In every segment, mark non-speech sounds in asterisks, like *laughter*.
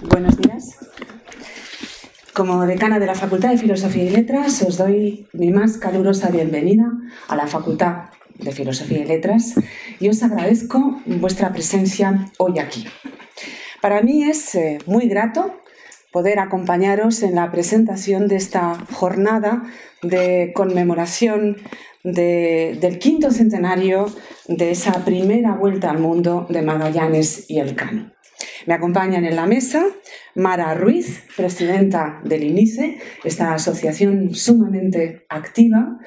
Buenos días. Como decana de la Facultad de Filosofía y Letras, os doy mi más calurosa bienvenida a la Facultad de Filosofía y Letras y os agradezco vuestra presencia hoy aquí. Para mí es eh, muy grato poder acompañaros en la presentación de esta jornada de conmemoración del quinto centenario de esa primera vuelta al mundo de Magallanes y Elcano. Me acompañan en la mesa Mara Ruiz, presidenta del INICE, esta asociación sumamente activa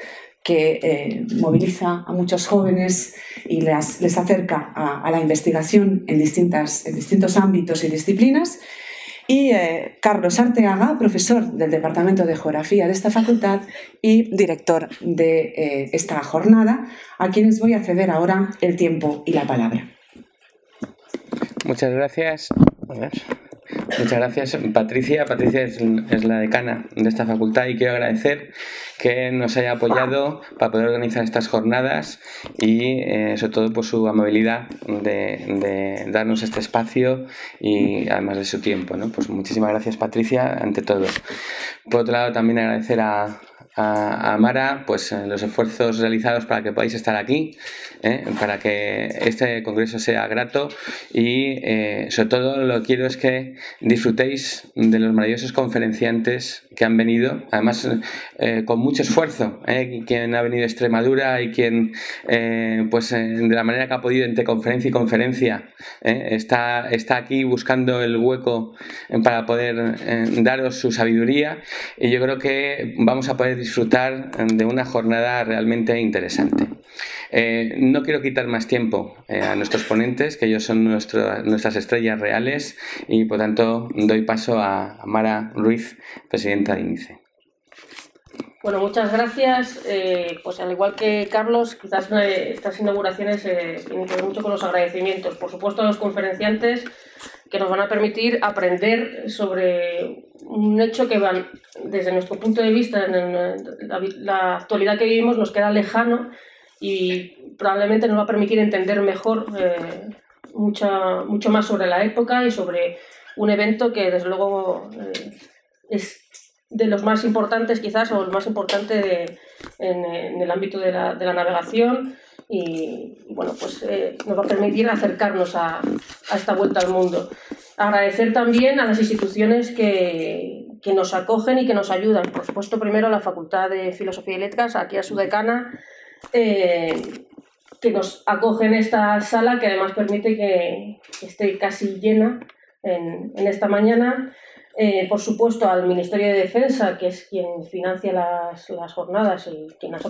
que eh, moviliza a muchos jóvenes y les, acerca a, la investigación en, distintas, en distintos ámbitos y disciplinas. Y eh, Carlos Arteaga, profesor del Departamento de Geografía de esta facultad y director de eh, esta jornada, a quienes voy a ceder ahora el tiempo y la palabra. Muchas gracias. Muchas gracias, Patricia. Patricia es, la decana de esta facultad y quiero agradecer que nos haya apoyado para poder organizar estas jornadas y eh, sobre todo por su amabilidad de, darnos este espacio y además de su tiempo. ¿no? Pues muchísimas gracias, Patricia, ante todo. Por otro lado, también agradecer a, a, Mara pues, eh, los esfuerzos realizados para que podáis estar aquí, eh, para que este congreso sea grato y eh, sobre todo lo que quiero es que disfrutéis de los maravillosos conferenciantes que han venido, además con mucho esfuerzo, quien ha venido de Extremadura y quien pues de la manera que ha podido entre conferencia y conferencia está, está aquí buscando el hueco para poder daros su sabiduría. Y yo creo que vamos a poder disfrutar de una jornada realmente interesante. Eh, no quiero quitar más tiempo eh, a nuestros ponentes, que ellos son nuestras estrellas reales, y por tanto doy paso a Mara Ruiz, presidenta de INICE. Bueno, muchas gracias. Eh, pues al igual que Carlos, quizás estas inauguraciones tienen mucho con los agradecimientos. Por supuesto, a los conferenciantes que nos van a permitir aprender sobre un hecho que desde nuestro punto de vista, en la, actualidad que vivimos nos queda lejano y probablemente nos va a permitir entender mejor eh, mucho más sobre la época y sobre un evento que desde luego eh, es de los más importantes quizás o el más importante en, el ámbito de la, de la navegación y, bueno, pues eh, nos va a permitir acercarnos a, a, esta vuelta al mundo. Agradecer también a las instituciones que, que, nos acogen y que nos ayudan. Por supuesto, primero a la Facultad de Filosofía y Letras, aquí a su decana, eh, que nos acoge en esta sala, que además permite que, esté casi llena en, esta mañana. Eh, por supuesto, al Ministerio de Defensa, que es quien financia las, las jornadas y quien nos ha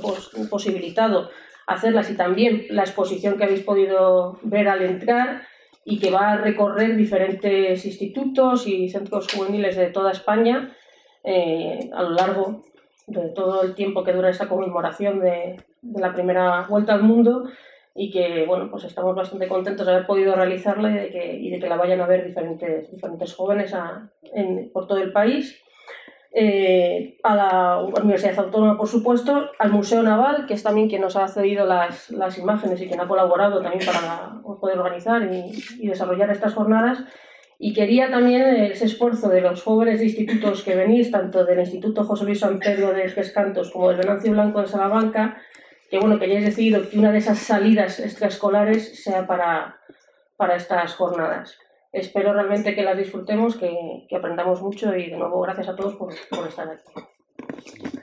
posibilitado hacerlas y también la exposición que habéis podido ver al entrar y que va a recorrer diferentes institutos y centros juveniles de toda España eh, a lo largo de todo el tiempo que dura esta conmemoración de, la primera vuelta al mundo y que bueno pues estamos bastante contentos de haber podido realizarla y de que, y de que la vayan a ver diferentes, diferentes jóvenes por todo el país eh, a la Universidad Autónoma, por supuesto, al Museo Naval, que es también quien nos ha cedido las, las imágenes y quien ha colaborado también para poder organizar y, desarrollar estas jornadas. Y quería también ese esfuerzo de los jóvenes de institutos que venís, tanto del Instituto José Luis San Pedro de Pescantos como del Venancio Blanco de Salamanca, que bueno, que hayáis decidido que una de esas salidas extraescolares sea para, para estas jornadas espero realmente que las disfrutemos, que, aprendamos mucho y de nuevo gracias a todos por, estar aquí.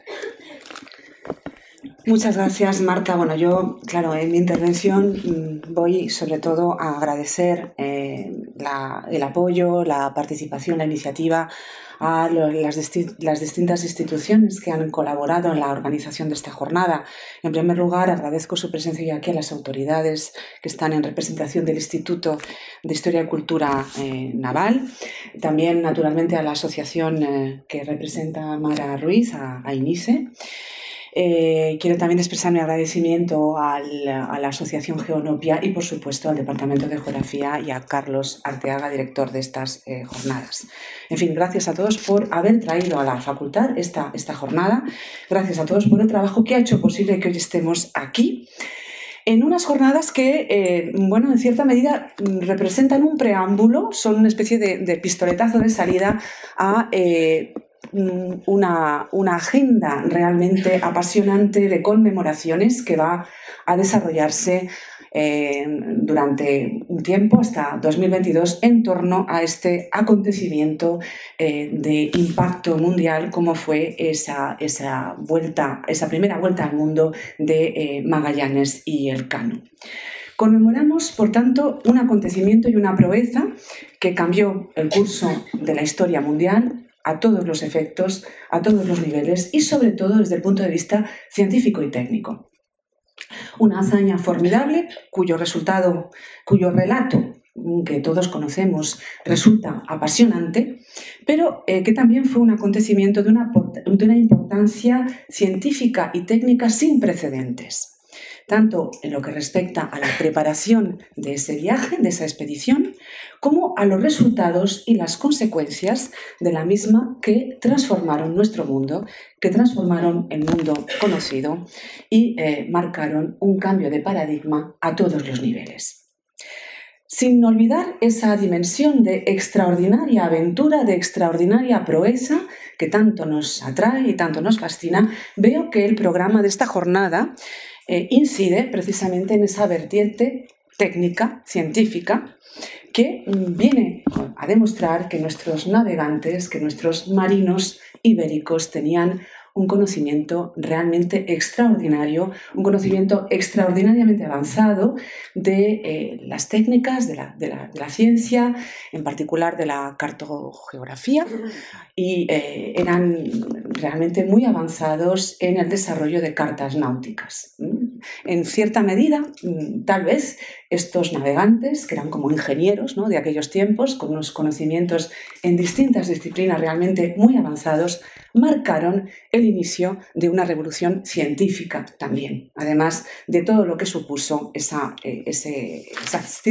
Muchas gracias, Marta. Bueno, yo, claro, en mi intervención mm, voy sobre todo a agradecer eh, el apoyo, la participación, la iniciativa a las, distintas instituciones que han colaborado en la organización de esta jornada. En primer lugar, agradezco su presencia aquí a las autoridades que están en representación del Instituto de Historia y Cultura eh, Naval, también naturalmente a la asociación eh, que representa Mara Ruiz, a, a INICE. Eh, quiero también expresar mi agradecimiento a la Asociación Geonopia y, por supuesto, al Departamento de Geografía y a Carlos Arteaga, director de estas eh, jornadas. En fin, gracias a todos por haber traído a la facultad esta, esta jornada. Gracias a todos por el trabajo que ha hecho posible que hoy estemos aquí. en unas jornadas que, eh, bueno, en cierta medida representan un preámbulo, son una especie de, pistoletazo de salida a una, una, agenda realmente apasionante de conmemoraciones que va a desarrollarse eh, durante un tiempo, hasta 2022, en torno a este acontecimiento eh, de impacto mundial como fue esa, esa, vuelta, esa primera vuelta al mundo de eh, Magallanes y el Cano. Conmemoramos, por tanto, un acontecimiento y una proeza que cambió el curso de la historia mundial a todos los efectos, a todos los niveles y sobre todo desde el punto de vista científico y técnico. Una hazaña formidable cuyo resultado, cuyo relato que todos conocemos resulta apasionante, pero eh, que también fue un acontecimiento de una importancia científica y técnica sin precedentes tanto en lo que respecta a la preparación de ese viaje, de esa expedición, como a los resultados y las consecuencias de la misma que transformaron nuestro mundo, que transformaron el mundo conocido y eh, marcaron un cambio de paradigma a todos los niveles. Sin olvidar esa dimensión de extraordinaria aventura, de extraordinaria proeza que tanto nos atrae y tanto nos fascina, veo que el programa de esta jornada eh, incide precisamente en esa vertiente técnica, científica, que mm, viene a demostrar que nuestros navegantes, que nuestros marinos ibéricos tenían un conocimiento realmente extraordinario, un conocimiento extraordinariamente avanzado de eh, las técnicas de la, ciencia, en particular de la cartogeografía, y eh, eran realmente muy avanzados en el desarrollo de cartas náuticas. En cierta medida, mm, tal vez estos navegantes, que eran como ingenieros ¿no? de aquellos tiempos, con unos conocimientos en distintas disciplinas realmente muy avanzados, marcaron el inicio de una revolución científica también, además de todo lo que supuso esa, eh,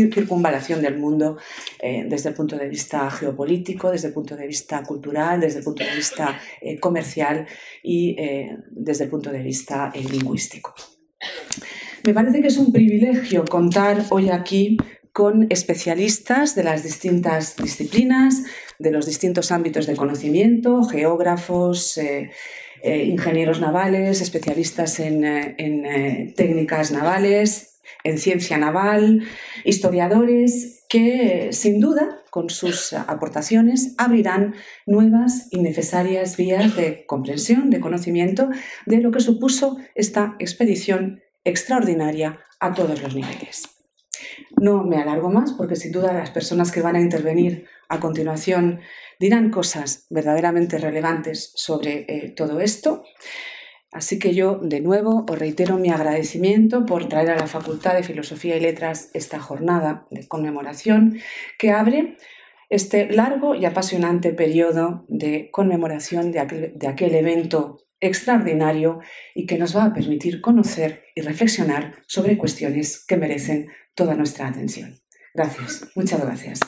circunvalación del mundo eh, desde el punto de vista geopolítico, desde el punto de vista cultural, desde el punto de vista eh, comercial y desde el punto de vista lingüístico. Me parece que es un privilegio contar hoy aquí con especialistas de las distintas disciplinas, de los distintos ámbitos de conocimiento, geógrafos, eh, eh, ingenieros navales, especialistas en, eh, técnicas navales, en ciencia naval, historiadores que sin duda con sus aportaciones abrirán nuevas y necesarias vías de comprensión, de conocimiento de lo que supuso esta expedición extraordinaria a todos los niveles. No me alargo más porque sin duda las personas que van a intervenir a continuación dirán cosas verdaderamente relevantes sobre eh, todo esto. Así que yo de nuevo os reitero mi agradecimiento por traer a la Facultad de Filosofía y Letras esta jornada de conmemoración que abre este largo y apasionante periodo de conmemoración de aquel, de aquel evento extraordinario y que nos va a permitir conocer y reflexionar sobre cuestiones que merecen toda nuestra atención. Gracias, muchas gracias.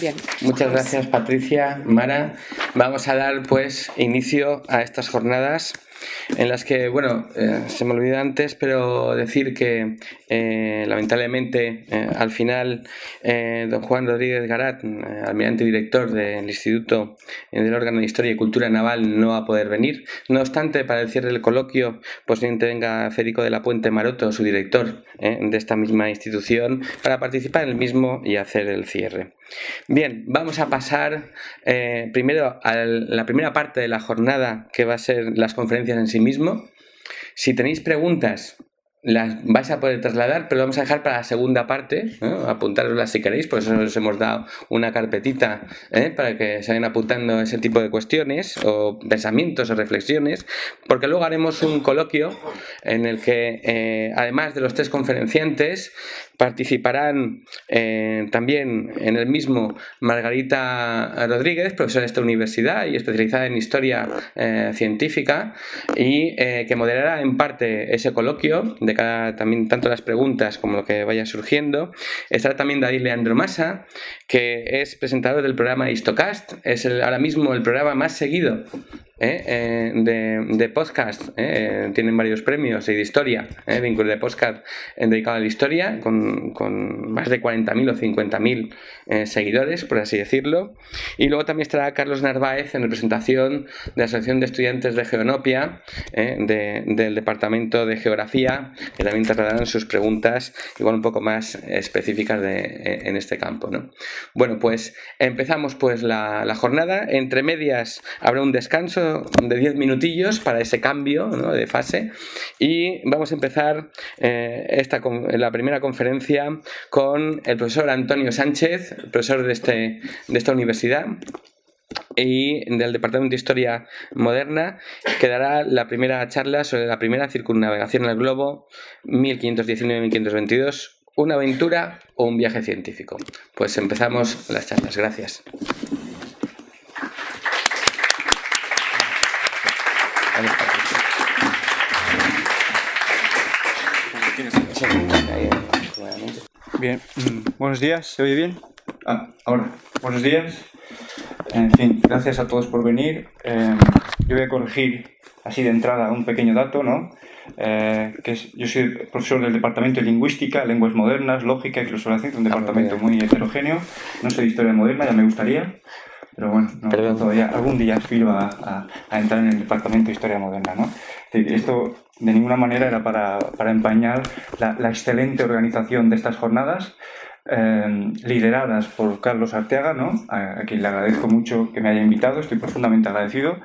Bien. Muchas gracias Patricia, Mara. Vamos a dar pues inicio a estas jornadas en las que, bueno, eh, se me olvidó antes, pero decir que eh, lamentablemente eh, al final don Juan Rodríguez Garat, almirante director del Instituto del órgano de Historia y Cultura Naval, no va a poder venir. No obstante, para el cierre del coloquio, posiblemente venga Federico de la Puente Maroto, su director de esta misma institución, para participar en el mismo y hacer el cierre. Bien, vamos a pasar primero a la primera parte de la jornada, que va a ser las conferencias en sí mismo. Si tenéis preguntas, las vais a poder trasladar, pero lo vamos a dejar para la segunda parte, apuntároslas si queréis, por eso os hemos dado una carpetita ¿eh? para que se vayan apuntando ese tipo de cuestiones o pensamientos o reflexiones, porque luego haremos un coloquio en el que, eh, además de los tres conferenciantes, Participarán eh, también en el mismo Margarita Rodríguez, profesora de esta universidad y especializada en historia eh, científica, y eh, que moderará en parte ese coloquio de cada, también tanto las preguntas como lo que vaya surgiendo. Estará también David Leandro Massa, que es presentador del programa Histocast, es ahora mismo el programa más seguido ¿eh? Eh, de, podcast. ¿eh? tienen varios premios y de historia, vínculo de podcast dedicado a la historia, con, con más de 40.000 o 50.000 seguidores, por así decirlo. Y luego también estará Carlos Narváez en representación de la Asociación de Estudiantes de Geonopia, del Departamento de Geografía, que también trasladarán sus preguntas, igual un poco más específicas de, en este campo. ¿no? Bueno, pues empezamos pues la, la jornada. Entre medias habrá un descanso de 10 minutillos para ese cambio de fase y vamos a empezar eh, esta, la primera conferencia con el profesor Antonio Sánchez, profesor de, este, de esta universidad y del Departamento de Historia Moderna, que dará la primera charla sobre la primera circunnavegación en el globo 1519-1522, una aventura o un viaje científico. Pues empezamos las charlas. Gracias. Bien, mm, buenos días, ¿se oye bien? Ah, ahora, buenos días. En fin, gracias a todos por venir. Em, yo voy a corregir así de entrada un pequeño dato, ¿no? Eh, que yo soy profesor del Departamento de Lingüística, Lenguas Modernas, Lógica y Filosofía, un ah, departamento muy heterogéneo. No soy de Historia Moderna, ya me gustaría. Pero bueno, todavía algún día aspiro a, entrar en el Departamento de Historia Moderna. ¿no? Esto de ninguna manera era para, para empañar la, excelente organización de estas jornadas, eh, lideradas por Carlos Arteaga, ¿no? a, quien le agradezco mucho que me haya invitado, estoy profundamente agradecido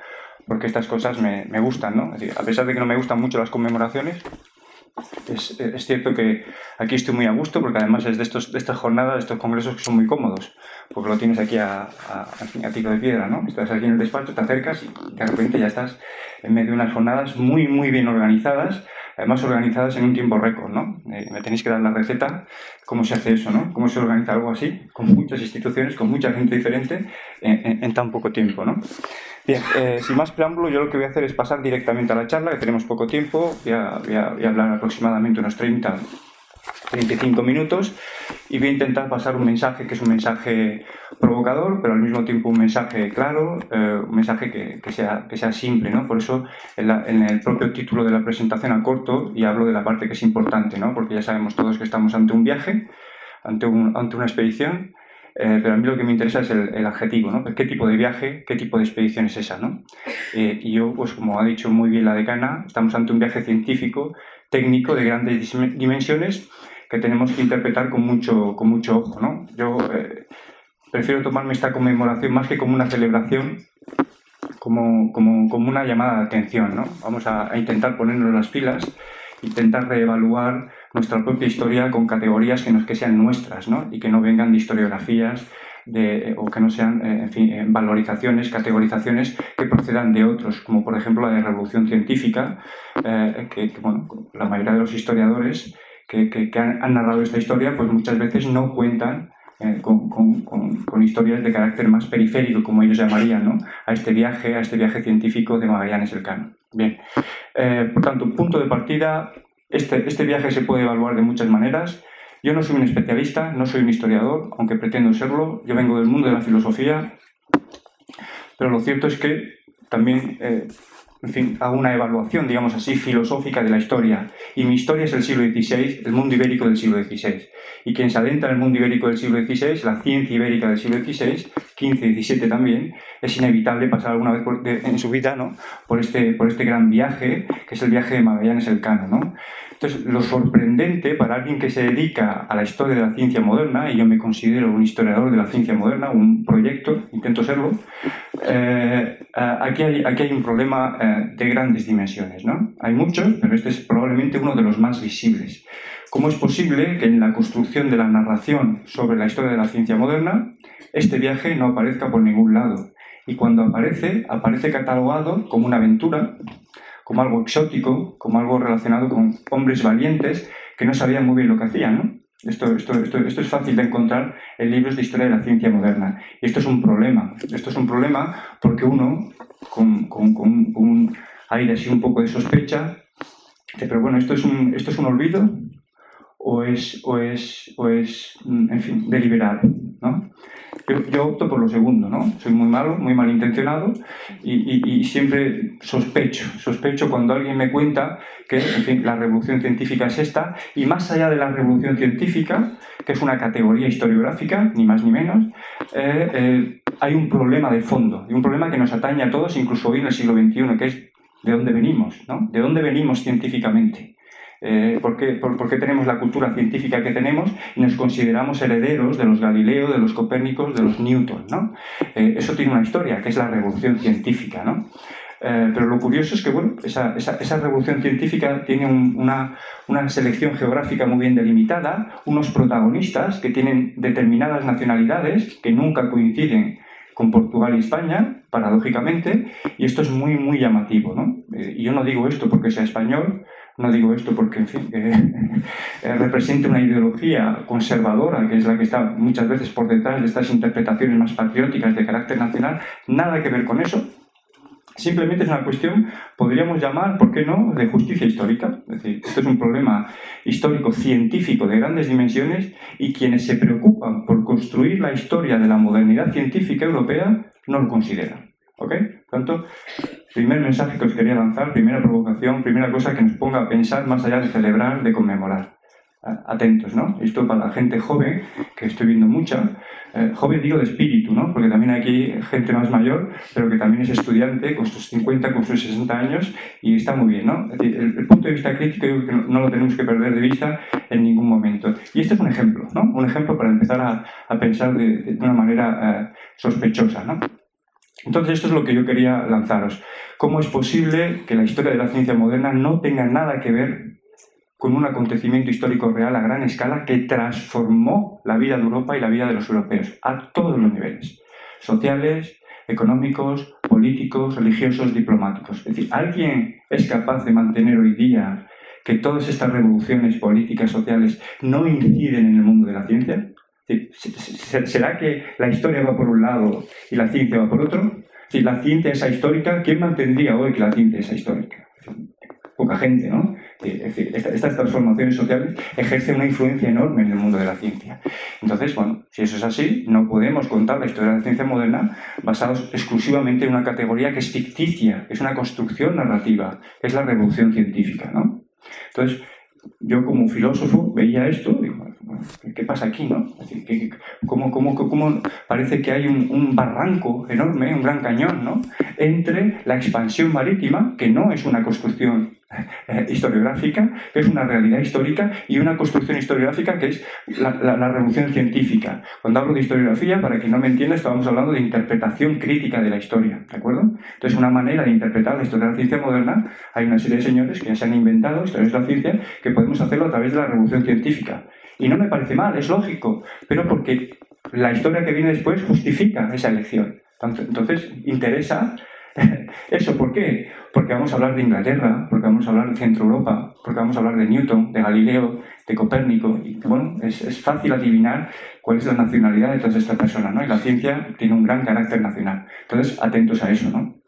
porque estas cosas me, me gustan. ¿no? a pesar de que no me gustan mucho las conmemoraciones, es, cierto que aquí estoy muy a gusto porque además es de, estos, de estas jornadas, de estos congresos que son muy cómodos, porque lo tienes aquí a, a, de piedra, ¿no? Estás aquí en el despacho, te acercas y de repente ya estás en medio de unas jornadas muy, muy bien organizadas, además organizadas en un tiempo récord, ¿no? Eh, me tenéis que dar la receta, cómo se hace eso, ¿no? Cómo se organiza algo así, con muchas instituciones, con mucha gente diferente, en, en tan poco tiempo, ¿no? Bien, eh, sin más preámbulo, yo lo que voy a hacer es pasar directamente a la charla, que tenemos poco tiempo, voy a, voy a, hablar aproximadamente unos 30, 35 minutos y voy a intentar pasar un mensaje que es un mensaje provocador, pero al mismo tiempo un mensaje claro, eh, un mensaje que, sea, que sea simple, ¿no? Por eso en, en, el propio título de la presentación a corto y hablo de la parte que es importante, ¿no? Porque ya sabemos todos que estamos ante un viaje, ante, un, ante una expedición eh, pero a mí lo que me interesa es el, adjetivo, ¿no? ¿Qué tipo de viaje, qué tipo de expedición es esa, ¿no? Eh, y yo, pues como ha dicho muy bien la decana, estamos ante un viaje científico, técnico, de grandes dimensiones, que tenemos que interpretar con mucho, con mucho ojo, ¿no? Yo eh, prefiero tomarme esta conmemoración más que como una celebración, como, como, como una llamada de atención, ¿no? Vamos a, a intentar ponernos las pilas, intentar reevaluar nuestra propia historia con categorías que, no, que sean nuestras ¿no? y que no vengan de historiografías de, o que no sean, eh, en fin, eh, valorizaciones, categorizaciones que procedan de otros, como por ejemplo la de revolución científica, eh, que, bueno, la mayoría de los historiadores que, que, han, narrado esta historia, pues muchas veces no cuentan con, con, con, historias de carácter más periférico, como ellos llamarían, ¿no? a este viaje, a este viaje científico de Magallanes Elcano. Bien, por tanto, punto de partida, este, este, viaje se puede evaluar de muchas maneras. Yo no soy un especialista, no soy un historiador, aunque pretendo serlo. Yo vengo del mundo de la filosofía, pero lo cierto es que también eh, en fin, hago una evaluación, digamos así, filosófica de la historia. Y mi historia es el siglo XVI, el mundo ibérico del siglo XVI. Y quien se adentra en el mundo ibérico del siglo XVI, la ciencia ibérica del siglo XVI, XV XVII también, es inevitable pasar alguna vez en su vida ¿no? por, este, por este gran viaje, que es el viaje de Magallanes Elcano. ¿no? Entonces, lo sorprendente para alguien que se dedica a la historia de la ciencia moderna, y yo me considero un historiador de la ciencia moderna, un proyecto, intento serlo, eh, aquí, hay, aquí hay un problema eh, de grandes dimensiones. ¿no? Hay muchos, pero este es probablemente uno de los más visibles. ¿Cómo es posible que en la construcción de la narración sobre la historia de la ciencia moderna, este viaje no aparezca por ningún lado? Y cuando aparece, aparece catalogado como una aventura, como algo exótico, como algo relacionado con hombres valientes que no sabían muy bien lo que hacían. ¿no? Esto, esto, esto, esto, es fácil de encontrar en libros de historia de la ciencia moderna. Y esto es un problema. Esto es un problema porque uno, con, con, con un aire así un poco de sospecha, pero bueno, ¿esto es un, esto es un olvido o es, o es, o es en fin, deliberado? ¿no? Yo, opto por lo segundo, ¿no? Soy muy malo, muy malintencionado y, siempre sospecho, sospecho cuando alguien me cuenta que, la revolución científica es esta y más allá de la revolución científica, que es una categoría historiográfica, ni más ni menos, eh, eh, hay un problema de fondo, y un problema que nos atañe a todos, incluso hoy en el siglo XXI, que es de dónde venimos, ¿no? ¿De dónde venimos científicamente? Eh, ¿por, qué, tenemos la cultura científica que tenemos y nos consideramos herederos de los Galileo, de los Copérnicos, de los Newton? ¿no? Eh, eso tiene una historia, que es la revolución científica. ¿no? Eh, pero lo curioso es que bueno, esa, revolución científica tiene una, una, selección geográfica muy bien delimitada, unos protagonistas que tienen determinadas nacionalidades que nunca coinciden con Portugal y España, paradójicamente, y esto es muy, muy llamativo. ¿no? y yo no digo esto porque sea español, no digo esto porque, en fin, eh, *laughs* represente una ideología conservadora, que es la que está muchas veces por detrás de estas interpretaciones más patrióticas de carácter nacional, nada que ver con eso. Simplemente es una cuestión, podríamos llamar, ¿por qué no?, de justicia histórica. Es decir, esto es un problema histórico, científico, de grandes dimensiones, y quienes se preocupan por construir la historia de la modernidad científica europea no lo consideran. ¿Ok? Por tanto, primer mensaje que os quería lanzar, primera provocación, primera cosa que nos ponga a pensar más allá de celebrar, de conmemorar. Atentos, ¿no? Esto para la gente joven, que estoy viendo mucha, eh, joven digo de espíritu, ¿no? Porque también aquí gente más mayor, pero que también es estudiante, con sus 50, con sus 60 años, y está muy bien, ¿no? el, punto de vista crítico yo creo que no, lo tenemos que perder de vista en ningún momento. Y este es un ejemplo, ¿no? Un ejemplo para empezar a, a pensar de, de, una manera eh, sospechosa, ¿no? Entonces, esto es lo que yo quería lanzaros. ¿Cómo es posible que la historia de la ciencia moderna no tenga nada que ver con un acontecimiento histórico real a gran escala que transformó la vida de Europa y la vida de los europeos a todos los niveles? Sociales, económicos, políticos, religiosos, diplomáticos. Es decir, ¿alguien es capaz de mantener hoy día que todas estas revoluciones políticas, sociales, no inciden en el mundo de la ciencia? ¿Será que la historia va por un lado y la ciencia va por otro? Si la ciencia es histórica, ¿quién mantendría hoy que la ciencia es histórica? Poca gente, ¿no? Decir, estas transformaciones sociales ejercen una influencia enorme en el mundo de la ciencia. Entonces, bueno, si eso es así, no podemos contar la historia de la ciencia moderna basados exclusivamente en una categoría que es ficticia, es una construcción narrativa, es la revolución científica, ¿no? Entonces, yo como filósofo veía esto, digo, ¿qué pasa aquí? No? ¿cómo, cómo, cómo, parece que hay un, barranco enorme, un gran cañón, ¿no? entre la expansión marítima, que no es una construcción eh, historiográfica, que es una realidad histórica, y una construcción historiográfica que es la, revolución científica. Cuando hablo de historiografía, para que no me entienda, estamos hablando de interpretación crítica de la historia, ¿de acuerdo? Entonces, una manera de interpretar la historia de la ciencia moderna, hay una serie de señores que ya se han inventado historias de la ciencia que podemos hacerlo a través de la revolución científica. Y no me parece mal, es lógico, pero porque la historia que viene después justifica esa elección. Entonces, interesa *laughs* eso. ¿Por qué? Porque vamos a hablar de Inglaterra, porque vamos a hablar de Centro Europa, porque vamos a hablar de Newton, de Galileo, de Copérnico. Y bueno, es, es fácil adivinar cuál es la nacionalidad de todas estas personas, ¿no? Y la ciencia tiene un gran carácter nacional. Entonces, atentos a eso, ¿no?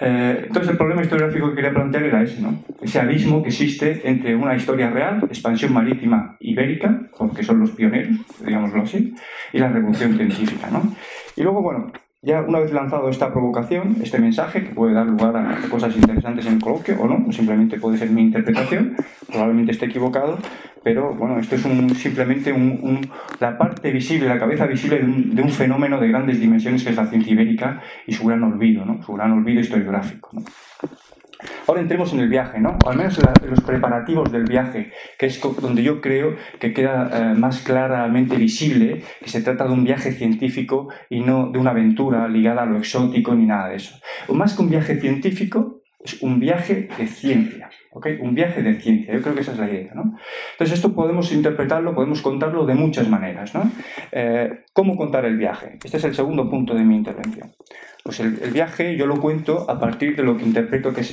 Eh, entonces el problema historiográfico que quería plantear era ese, ¿no? ese abismo que existe entre una historia real, expansión marítima ibérica, porque son los pioneros, digámoslo así, y la revolución científica. ¿no? Y luego, bueno, ya una vez lanzado esta provocación, este mensaje, que puede dar lugar a cosas interesantes en el coloquio o no, simplemente puede ser mi interpretación, probablemente esté equivocado, pero bueno, esto es simplemente la parte visible, la cabeza visible de un, fenómeno de grandes dimensiones que es la ciencia ibérica y su gran olvido, ¿no? su gran olvido historiográfico. ¿no? Ahora entremos en el viaje, ¿no? O al menos en los preparativos del viaje, que es donde yo creo que queda eh, más claramente visible que se trata de un viaje científico y no de una aventura ligada a lo exótico ni nada de eso. O más que un viaje científico, es un viaje de ciencia. ¿Okay? Un viaje de ciencia, yo creo que esa es la idea. ¿no? Entonces esto podemos interpretarlo, podemos contarlo de muchas maneras. ¿no? Eh, ¿Cómo contar el viaje? Este es el segundo punto de mi intervención. Pues el, viaje yo lo cuento a partir de lo que interpreto que es,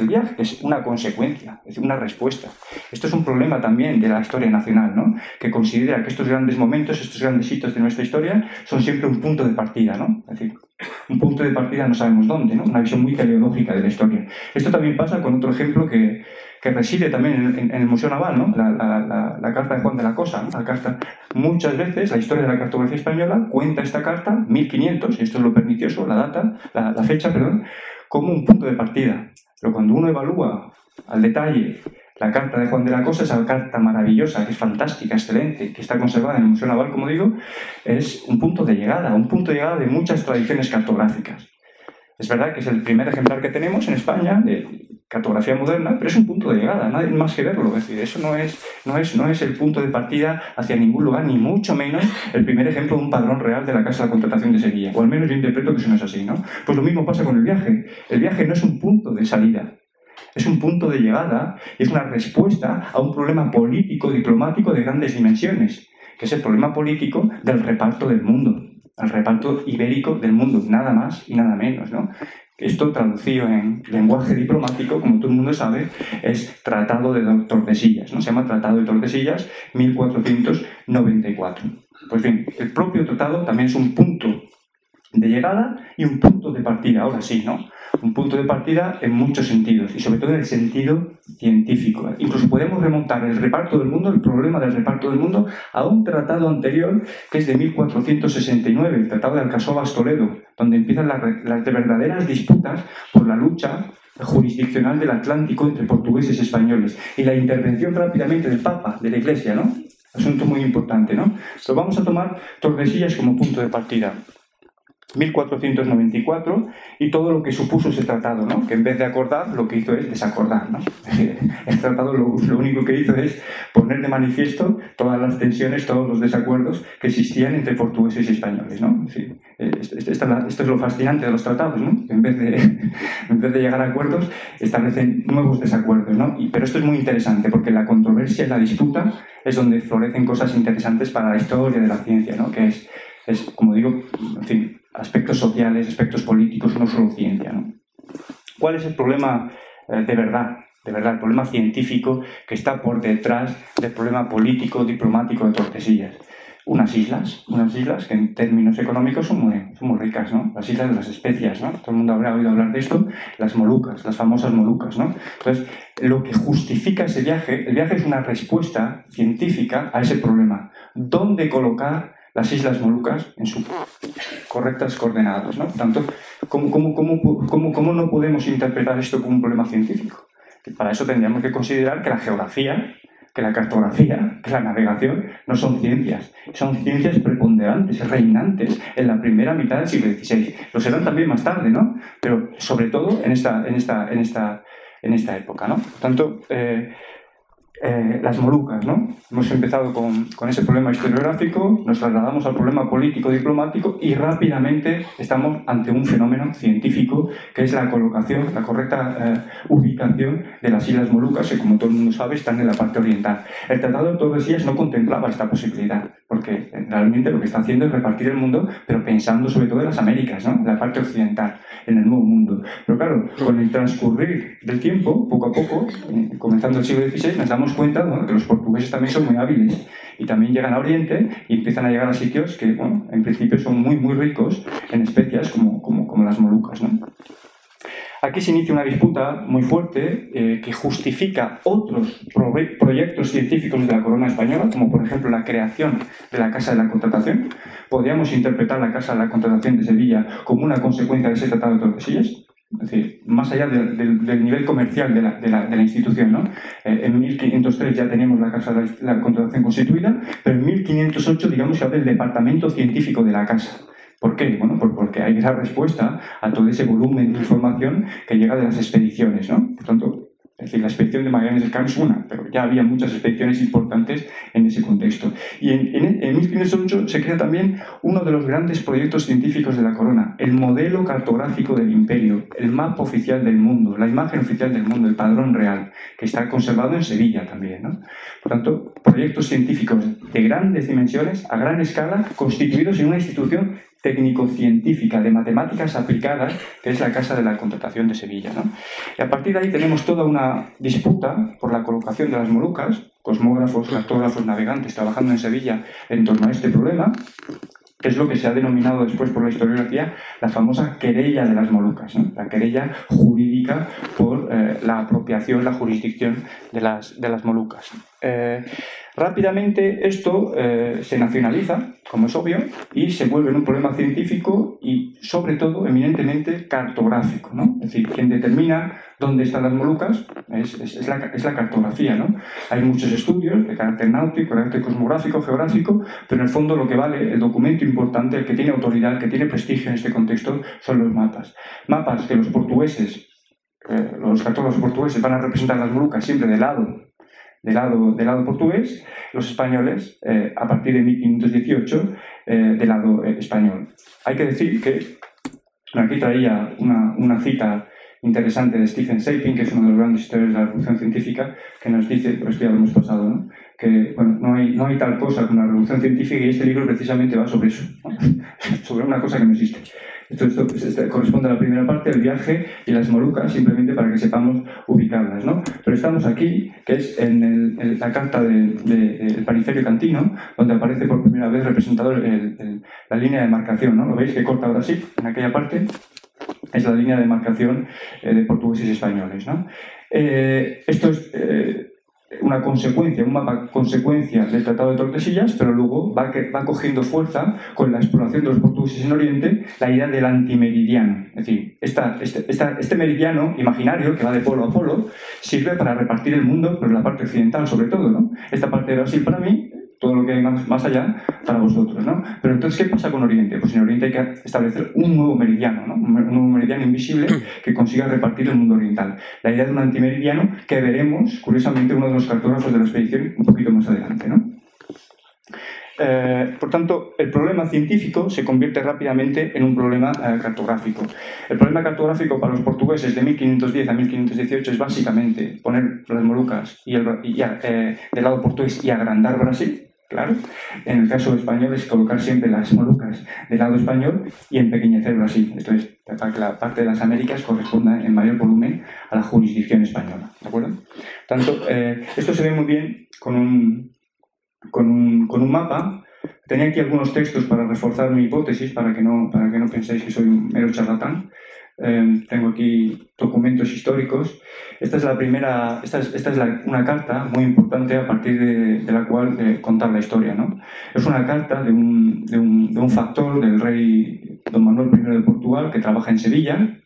el viaje, que es una consecuencia, es decir, una respuesta. Esto es un problema también de la historia nacional, ¿no? que considera que estos grandes momentos, estos grandes hitos de nuestra historia son siempre un punto de partida. ¿no? Es decir, un punto de partida no sabemos dónde, una visión muy teleológica de la historia. Esto también pasa con otro ejemplo que, que reside también en, el Museo Naval, ¿no? la, la, la, carta de Juan de la Cosa. La carta, muchas veces la historia de la cartografía española cuenta esta carta, 1500, y esto es lo pernicioso, la data, la, fecha, perdón, como un punto de partida. Pero cuando uno evalúa al detalle la carta de Juan de la Cosa, esa carta maravillosa, que es fantástica, excelente, que está conservada en el Museo Naval, como digo, es un punto de llegada, un punto de llegada de muchas tradiciones cartográficas. Es verdad que es el primer ejemplar que tenemos en España de cartografía moderna, pero es un punto de llegada, nadie más que verlo. Es decir, eso no es, no, es, no es el punto de partida hacia ningún lugar, ni mucho menos el primer ejemplo de un padrón real de la Casa de Contratación de Sevilla. O al menos yo interpreto que eso no es así, ¿no? Pues lo mismo pasa con el viaje. El viaje no es un punto de salida, es un punto de llegada y es una respuesta a un problema político, diplomático de grandes dimensiones, que es el problema político del reparto del mundo, el reparto ibérico del mundo, nada más y nada menos. ¿no? Esto traducido en lenguaje diplomático, como todo el mundo sabe, es Tratado de Tordesillas, ¿no? se llama Tratado de Tordesillas 1494. Pues bien, el propio tratado también es un punto de llegada y un punto de partida, ahora sí, ¿no? Un punto de partida en muchos sentidos y sobre todo en el sentido científico. Incluso podemos remontar el reparto del mundo, el problema del reparto del mundo, a un tratado anterior que es de 1469, el Tratado de Alcasovas Toledo, donde empiezan las, las verdaderas disputas por la lucha jurisdiccional del Atlántico entre portugueses y españoles y la intervención rápidamente del Papa, de la Iglesia, ¿no? Asunto muy importante, ¿no? Pero vamos a tomar Tordesillas como punto de partida. 1494 y todo lo que supuso ese tratado, ¿no? que en vez de acordar lo que hizo es desacordar. ¿no? *laughs* El tratado lo, único que hizo es poner de manifiesto todas las tensiones, todos los desacuerdos que existían entre portugueses y españoles. ¿no? esto, es lo fascinante de los tratados, ¿no? en, vez de, *laughs* en vez de llegar a acuerdos establecen nuevos desacuerdos. ¿no? Pero esto es muy interesante porque la controversia y la disputa es donde florecen cosas interesantes para la historia de la ciencia, ¿no? que es, es como digo, en fin, aspectos sociales, aspectos políticos, no solo ciencia. ¿no? ¿Cuál es el problema eh, de verdad? De verdad, el problema científico que está por detrás del problema político, diplomático de Tordesillas. Unas islas, unas islas que en términos económicos son muy, son muy ricas, ¿no? Las islas de las especias, ¿no? Todo el mundo habrá oído hablar de esto, las Molucas, las famosas Molucas, ¿no? Entonces, lo que justifica ese viaje, el viaje es una respuesta científica a ese problema. ¿Dónde colocar las Islas Molucas en sus correctas coordenadas. ¿no? Por tanto, ¿cómo, cómo, cómo, cómo, no podemos interpretar esto como un problema científico? Para eso tendríamos que considerar que la geografía, que la cartografía, que la navegación no son ciencias, son ciencias preponderantes, reinantes en la primera mitad del siglo XVI. Lo serán también más tarde, ¿no? Pero sobre todo en esta, en esta, en esta, en esta época, ¿no? Por tanto, eh, eh, las Molucas. ¿no? Hemos empezado con, con, ese problema historiográfico, nos trasladamos al problema político-diplomático y rápidamente estamos ante un fenómeno científico que es la colocación, la correcta eh, ubicación de las Islas Molucas, que como todo el mundo sabe están en la parte oriental. El Tratado de Tordesillas no contemplaba esta posibilidad, porque realmente lo que está haciendo es repartir el mundo, pero pensando sobre todo en las Américas, ¿no? en la parte occidental, en el Nuevo Mundo. Pero claro, con el transcurrir del tiempo, poco a poco, eh, comenzando el siglo XVI, nos damos cuenta que los portugueses también son muy hábiles y también llegan a Oriente y empiezan a llegar a sitios que, bueno, en principio son muy, muy ricos en especias como, como, como las Molucas. Aquí se inicia una disputa muy fuerte eh, que justifica otros proyectos científicos de la corona española, como por ejemplo la creación de la Casa de la Contratación. Podríamos interpretar la Casa de la Contratación de Sevilla como una consecuencia de ese Tratado de Tordesillas, es decir, más allá del nivel comercial de la, de la, institución. ¿no? Eh, en 1503 ya teníamos la Casa de la, Contratación constituida, pero en 1508 digamos que habla del departamento científico de la Casa. ¿Por qué? Bueno, porque hay esa respuesta a todo ese volumen de información que llega de las expediciones. ¿no? Por tanto, es decir, la expedición de Magallanes del Camp es una, pero ya había muchas expediciones importantes en ese contexto. Y en, en, 1508 se crea también uno de los grandes proyectos científicos de la corona, el modelo cartográfico del imperio, el mapa oficial del mundo, la imagen oficial del mundo, el padrón real, que está conservado en Sevilla también. Por tanto, proyectos científicos de grandes dimensiones, a gran escala, constituidos en una institución técnico-científica de matemáticas aplicadas, que es la Casa de la Contratación de Sevilla. ¿no? Y a partir de ahí tenemos toda una disputa por la colocación de las Molucas, cosmógrafos, cartógrafos, navegantes trabajando en Sevilla en torno a este problema. que es lo que se ha denominado después por la historiografía la famosa querella de las Molucas, la querella jurídica por eh, la apropiación, la jurisdicción de las, de las Molucas. Eh, rápidamente esto eh, se nacionaliza, como es obvio, y se vuelve en un problema científico y sobre todo eminentemente cartográfico. ¿no? Es decir, quien determina dónde están las Molucas es, la, cartografía. ¿no? Hay muchos estudios de carácter náutico, carácter cosmográfico, geográfico, pero en el fondo lo que vale, el documento importante, el que tiene autoridad, el que tiene prestigio en este contexto, son los mapas. Mapas que los portugueses, eh, los cartógrafos portugueses van a representar las Molucas siempre de lado del lado, del lado portugués, los españoles, eh, a partir de 1518, eh, del lado eh, español. Hay que decir que, aquí traía una, una, cita interesante de Stephen Sapin, que es uno de los grandes historiadores de la revolución científica, que nos dice, pero esto ya lo hemos pasado, ¿no? que bueno, no, hay, no hay tal cosa como una revolución científica y este libro precisamente va sobre eso, *laughs* sobre una cosa que no existe. Esto, esto, corresponde a la primera parte, el viaje y las Molucas, simplemente para que sepamos ubicarlas. ¿no? Pero estamos aquí, que es en, la carta del de, Paniferio Cantino, donde aparece por primera vez representado la línea de marcación. ¿no? ¿Lo veis que corta ahora sí? En aquella parte es la línea de marcación eh, de portugueses y españoles. ¿no? Eh, esto es eh, una consecuencia, un mapa consecuencia del Tratado de Tordesillas, pero luego va, va cogiendo fuerza con la exploración de los portugueses en Oriente la idea del antimeridiano. Es decir, esta, este, este, meridiano imaginario que va de polo a polo sirve para repartir el mundo, pero la parte occidental sobre todo. ¿no? Esta parte de Brasil para mí todo lo que hay más, allá para vosotros, ¿no? Pero entonces, ¿qué pasa con Oriente? Pues en Oriente hay que establecer un nuevo meridiano, ¿no? Un nuevo meridiano invisible que consiga repartir el mundo oriental. La idea de un antimeridiano que veremos, curiosamente, uno de los cartógrafos de la expedición un poquito más adelante, ¿no? Eh, por tanto, el problema científico se convierte rápidamente en un problema eh, cartográfico. El problema cartográfico para los portugueses de 1510 a 1518 es básicamente poner las Molucas y el, eh, del lado portugués y agrandar Brasil, claro. En el caso español es colocar siempre las Molucas del lado español y empequeñecerlo así. Esto es para que la parte de las Américas corresponda en mayor volumen a la jurisdicción española. ¿De? Tanto, eh, esto se ve muy bien con un, con un, con un mapa. Tenía aquí algunos textos para reforzar mi hipótesis, para que no, para que no penséis que soy un mero charlatán. Em, tengo aquí documentos históricos. Esta es la primera, esta es, esta es una carta muy importante a partir de, la cual de contar la historia. ¿no? Es una carta de un, de, un, de un, factor del rey don Manuel I de Portugal que trabaja en Sevilla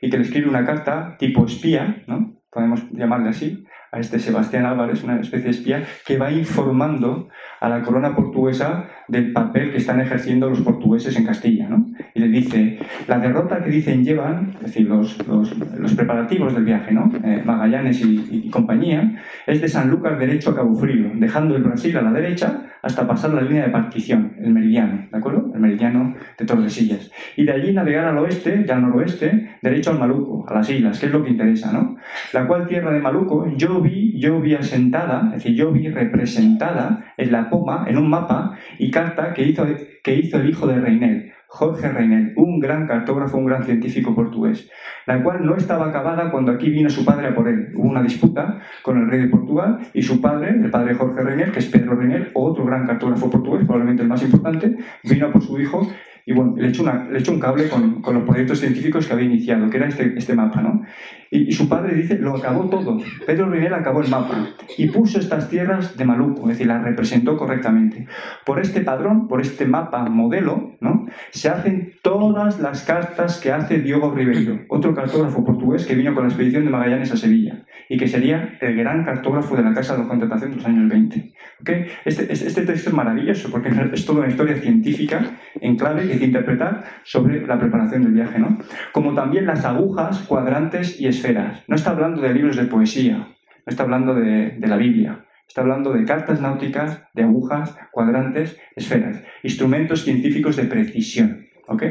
y que le escribe una carta tipo espía, ¿no? podemos llamarle así, a este Sebastián Álvarez, una especie de espía, que va informando a la corona portuguesa del papel que están ejerciendo los portugueses en Castilla. ¿no? Y le dice, la derrota que dicen llevan, es decir, los, los, los preparativos del viaje, ¿no? Eh, Magallanes y, compañía, es de San Lucas derecho a Cabo Frío, dejando el Brasil a la derecha hasta pasar la línea de partición, el meridiano, ¿de acuerdo? El meridiano de Tordesillas. Y de allí navegar al oeste y al noroeste, derecho al Maluco, a las islas, que es lo que interesa, ¿no? La cual tierra de Maluco yo vi, yo vi asentada, es decir, yo vi representada en la poma, en un mapa y carta que hizo, que hizo el hijo de Reinel, Jorge Reinel, un gran cartógrafo, un gran científico portugués, la cual no estaba acabada cuando aquí vino su padre a por él. Hubo una disputa con el rey de Portugal y su padre, el padre Jorge Reinel, que es Pedro Reinel, otro gran cartógrafo portugués, probablemente el más importante, vino por su hijo y bueno, le echó, una, le un cable con, con, los proyectos científicos que había iniciado, que era este, este mapa, ¿no? Y, y, su padre dice, lo acabó todo. Pedro Reinel acabó el mapa y puso estas tierras de Maluco, es decir, las representó correctamente. Por este padrón, por este mapa modelo, ¿no? Se hacen todas las cartas que hace Diogo Ribeiro, otro cartógrafo portugués que vino con la expedición de Magallanes a Sevilla y que sería el gran cartógrafo de la Casa de Contratación de los años 20. ¿Okay? Este, este, este texto es maravilloso porque es toda una historia científica en clave que hay que interpretar sobre la preparación del viaje, ¿no? Como también las agujas, cuadrantes y esferas. No está hablando de libros de poesía, no está hablando de, de la Biblia, Está hablando de cartas náuticas, de agujas, cuadrantes, esferas, instrumentos científicos de precisión. ¿Ok?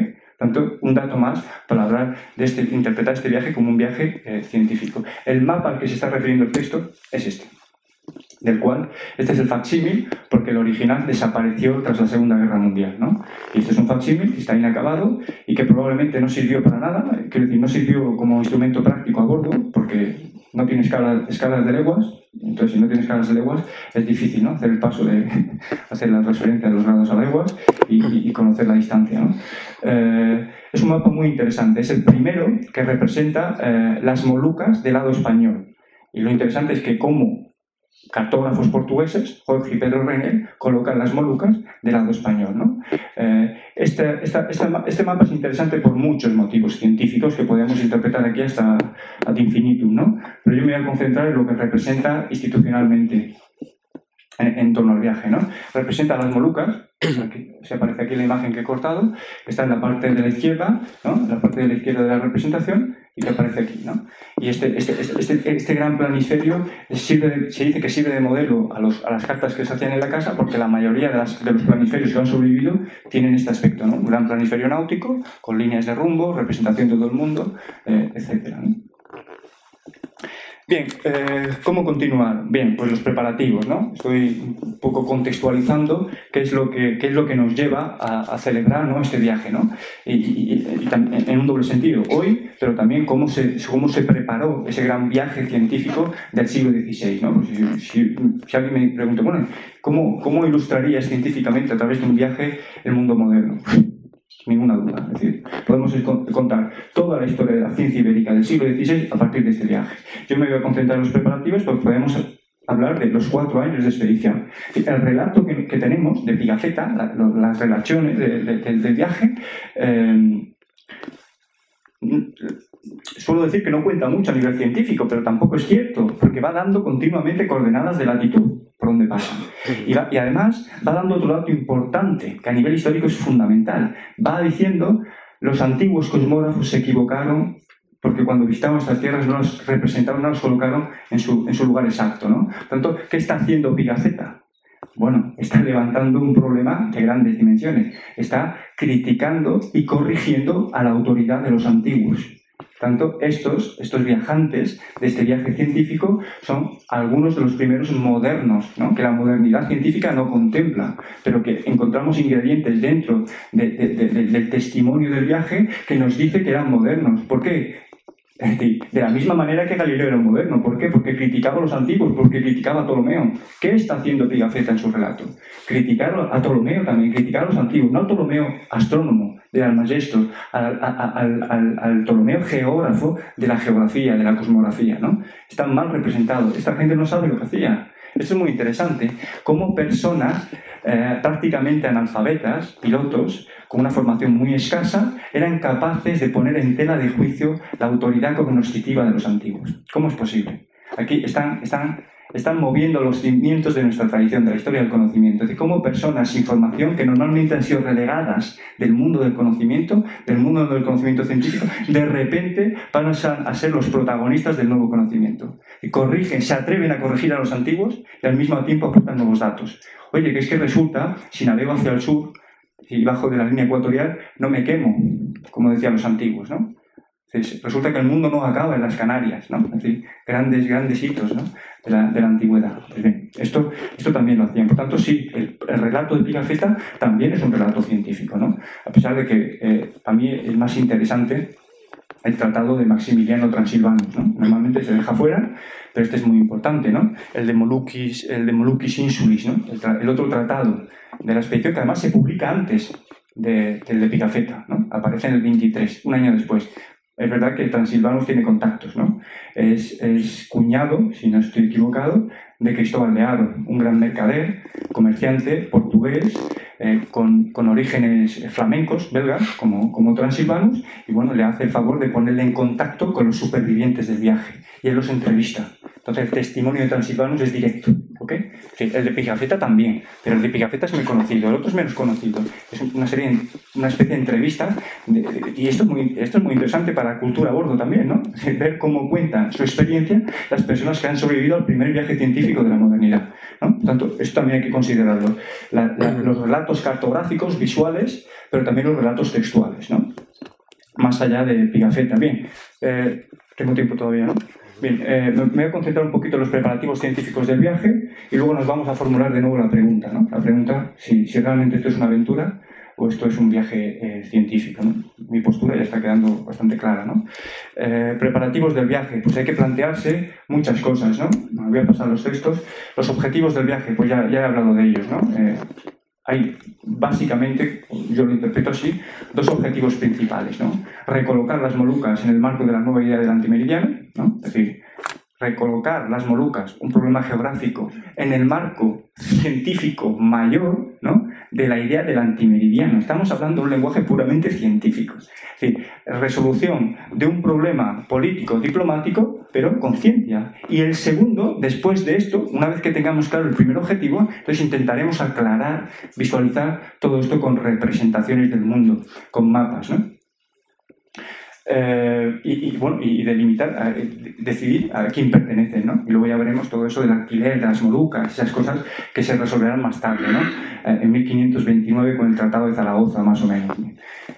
Tanto, un dato más para hablar de este, interpretar este viaje como un viaje eh, científico. El mapa al que se está refiriendo el texto es este del cual este es el facsímil, porque el original desapareció tras la Segunda Guerra Mundial. ¿no? Y este es un facsímil que está inacabado y que probablemente no sirvió para nada, quiero decir, no sirvió como instrumento práctico a bordo, porque no tiene escalas de leguas, entonces si no tienes escalas de leguas es difícil ¿no? hacer el paso de *laughs* hacer la transferencia de los grados a leguas y, y conocer la distancia. ¿no? Eh, es un mapa muy interesante, es el primero que representa eh, las Molucas del lado español. Y lo interesante es que como cartógrafos portugueses, Jorge y Pedro Reiner, colocan las Molucas del lado español. ¿no? Eh, este, esta, este mapa es interesante por muchos motivos científicos que podemos interpretar aquí hasta ad infinitum, ¿no? pero yo me voy a concentrar en lo que representa institucionalmente en, torno al viaje. ¿no? Representa las Molucas, se aparece aquí la imagen que he cortado, está en la parte de la izquierda, ¿no? la parte de la izquierda de la representación, y que aparece aquí. ¿no? Y este, este, este, este gran planisferio sirve se dice que sirve de modelo a, los, a, las cartas que se hacían en la casa, porque la mayoría de, las, de los planisferios que han sobrevivido tienen este aspecto, ¿no? un gran planisferio náutico, con líneas de rumbo, representación de todo el mundo, eh, etc. ¿no? Bien, eh, ¿cómo continuar? Bien, pues los preparativos, ¿no? Estoy un poco contextualizando qué es lo que, qué es lo que nos lleva a, celebrar ¿no? este viaje, ¿no? Y, en un doble sentido, hoy, pero también cómo se, cómo se preparó ese gran viaje científico del siglo XVI, ¿no? Pues si, alguien me pregunta, bueno, ¿cómo, ¿cómo ilustrarías científicamente a través de un viaje el mundo moderno? Ninguna duda. Es decir, podemos contar toda la historia de la ciencia ibérica del siglo XVI a partir de este viaje. Yo me voy a concentrar en los preparativos, porque podemos hablar de los cuatro años de expedición. El relato que, tenemos de Pigafetta, las relaciones del viaje, eh, suelo decir que no cuenta mucho a nivel científico, pero tampoco es cierto, porque va dando continuamente coordenadas de latitud por donde pasa. Y, y, además va dando otro dato importante, que a nivel histórico es fundamental. Va diciendo, los antiguos cosmógrafos se equivocaron porque cuando visitaban estas tierras no las representaron, no las colocaron en su, en su lugar exacto. ¿no? Tanto, ¿qué está haciendo Pigafetta? Bueno, está levantando un problema de grandes dimensiones. Está criticando y corrigiendo a la autoridad de los antiguos tanto, estos, estos viajantes de este viaje científico son algunos de los primeros modernos, que la modernidad científica no contempla, pero que encontramos ingredientes dentro del testimonio del viaje que nos dice que eran modernos. ¿Por qué? De la misma manera que Galileo era moderno. ¿Por qué? Porque criticaba a los antiguos, porque criticaba a Ptolomeo. ¿Qué está haciendo Pigafetta en su relato? Criticar a Ptolomeo también, criticar a los antiguos, no a Ptolomeo astrónomo de Almagesto, al, al, al, Ptolomeo geógrafo de la geografía, de la cosmografía. ¿no? Están mal representados. Esta gente no sabe lo que hacía. Esto es muy interesante. Cómo personas eh, prácticamente analfabetas, pilotos, con una formación muy escasa, eran capaces de poner en tela de juicio la autoridad cognoscitiva de los antiguos. ¿Cómo es posible? Aquí están, están, están moviendo los cimientos de nuestra tradición, de la historia del conocimiento, de cómo personas sin formación, que normalmente han sido relegadas del mundo del conocimiento, del mundo del conocimiento científico, de repente van a ser los protagonistas del nuevo conocimiento. Y corrigen, se atreven a corregir a los antiguos y al mismo tiempo aportan nuevos datos. Oye, que es que resulta, si navego hacia el sur, y bajo de la línea ecuatorial, no me quemo, como decían los antiguos, ¿no? resulta que el mundo no acaba en las Canarias, ¿no? Es decir, grandes, grandes hitos ¿no? De, la, de, la, antigüedad. Pues bien, esto, esto también lo hacían. Por tanto, sí, el, relato de Pigafetta también es un relato científico, ¿no? A pesar de que eh, para mí es más interesante el tratado de Maximiliano Transilvanus, ¿no? Normalmente se deja fuera, pero este es muy importante, ¿no? El de Moluccas, el de Moluccas Insulis, ¿no? El, el otro tratado de la expedición que además se publica antes del de Pigafetta, ¿no? Aparece en el 23, un año después. Es verdad que Transilvanus tiene contactos, ¿no? Es, es, cuñado, si no estoy equivocado, de Cristóbal de Aro, un gran mercader, comerciante portugués, eh, con, con, orígenes flamencos, belgas, como, como Transilvanus, y bueno, le hace el favor de ponerle en contacto con los supervivientes del viaje, y él los entrevista. Entonces el testimonio de Transilvanus es directo, ¿ok? el de Pigafetta también, pero el de Pigafetta es muy conocido, el otro es menos conocido. Es una serie, una especie de entrevista, y esto es, muy, esto es muy interesante para la cultura a bordo también, ¿no? Ver cómo cuentan su experiencia las personas que han sobrevivido al primer viaje científico de la modernidad. ¿no? Por tanto, esto también hay que considerarlo. los relatos cartográficos, visuales, pero también los relatos textuales, ¿no? Más allá de Pigafetta. Bien, eh, tengo tiempo todavía, ¿no? Bien, eh, me voy a concentrar un poquito en los preparativos científicos del viaje y luego nos vamos a formular de nuevo la pregunta, ¿no? La pregunta, si, si realmente esto es una aventura o esto es un viaje eh, científico. ¿no? Mi postura ya está quedando bastante clara. ¿no? Eh, preparativos del viaje, pues hay que plantearse muchas cosas. ¿no? Me voy a pasar los textos. Los objetivos del viaje, pues ya, ya he hablado de ellos. ¿no? Eh, hay básicamente, yo lo interpreto así, dos objetivos principales. ¿no? Recolocar las Molucas en el marco de la nueva idea del antimeridiano, ¿no? es decir, recolocar las Molucas, un problema geográfico, en el marco científico mayor ¿no? De la idea del antimeridiano. Estamos hablando de un lenguaje puramente científico. Es decir, resolución de un problema político, diplomático, pero con ciencia. Y el segundo, después de esto, una vez que tengamos claro el primer objetivo, entonces intentaremos aclarar, visualizar todo esto con representaciones del mundo, con mapas. ¿no? Eh, y, bueno, y delimitar, decidir a quién pertenece, ¿no? Y luego ya veremos todo eso del alquiler, de las molucas, esas cosas que se resolverán más tarde, ¿no? Eh, en 1529 con el Tratado de Zaragoza, más o menos.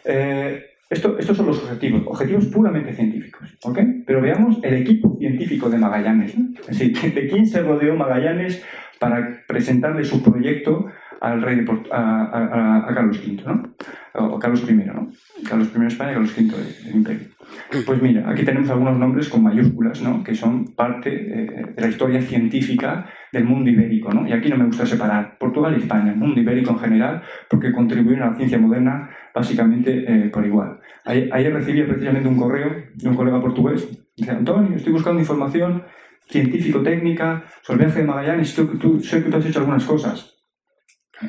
Eh, esto, estos son los objetivos, objetivos puramente científicos, ¿ok? Pero veamos el equipo científico de Magallanes, ¿no? Es decir, *laughs* de quién se rodeó Magallanes para presentarle su proyecto al rey de a, Carlos V, ¿no? O Carlos I, ¿no? Carlos I de España y Carlos V del Imperio. Pues mira, aquí tenemos algunos nombres con mayúsculas, ¿no? Que son parte eh, de la historia científica del mundo ibérico, ¿no? Y aquí no me gusta separar Portugal y España, el mundo ibérico en general, porque contribuyen a la ciencia moderna básicamente eh, por igual. Ayer, recibí precisamente un correo de un colega portugués. Dice, Antonio, estoy buscando información científico-técnica sobre el viaje de Magallanes, sé que tú has hecho algunas cosas.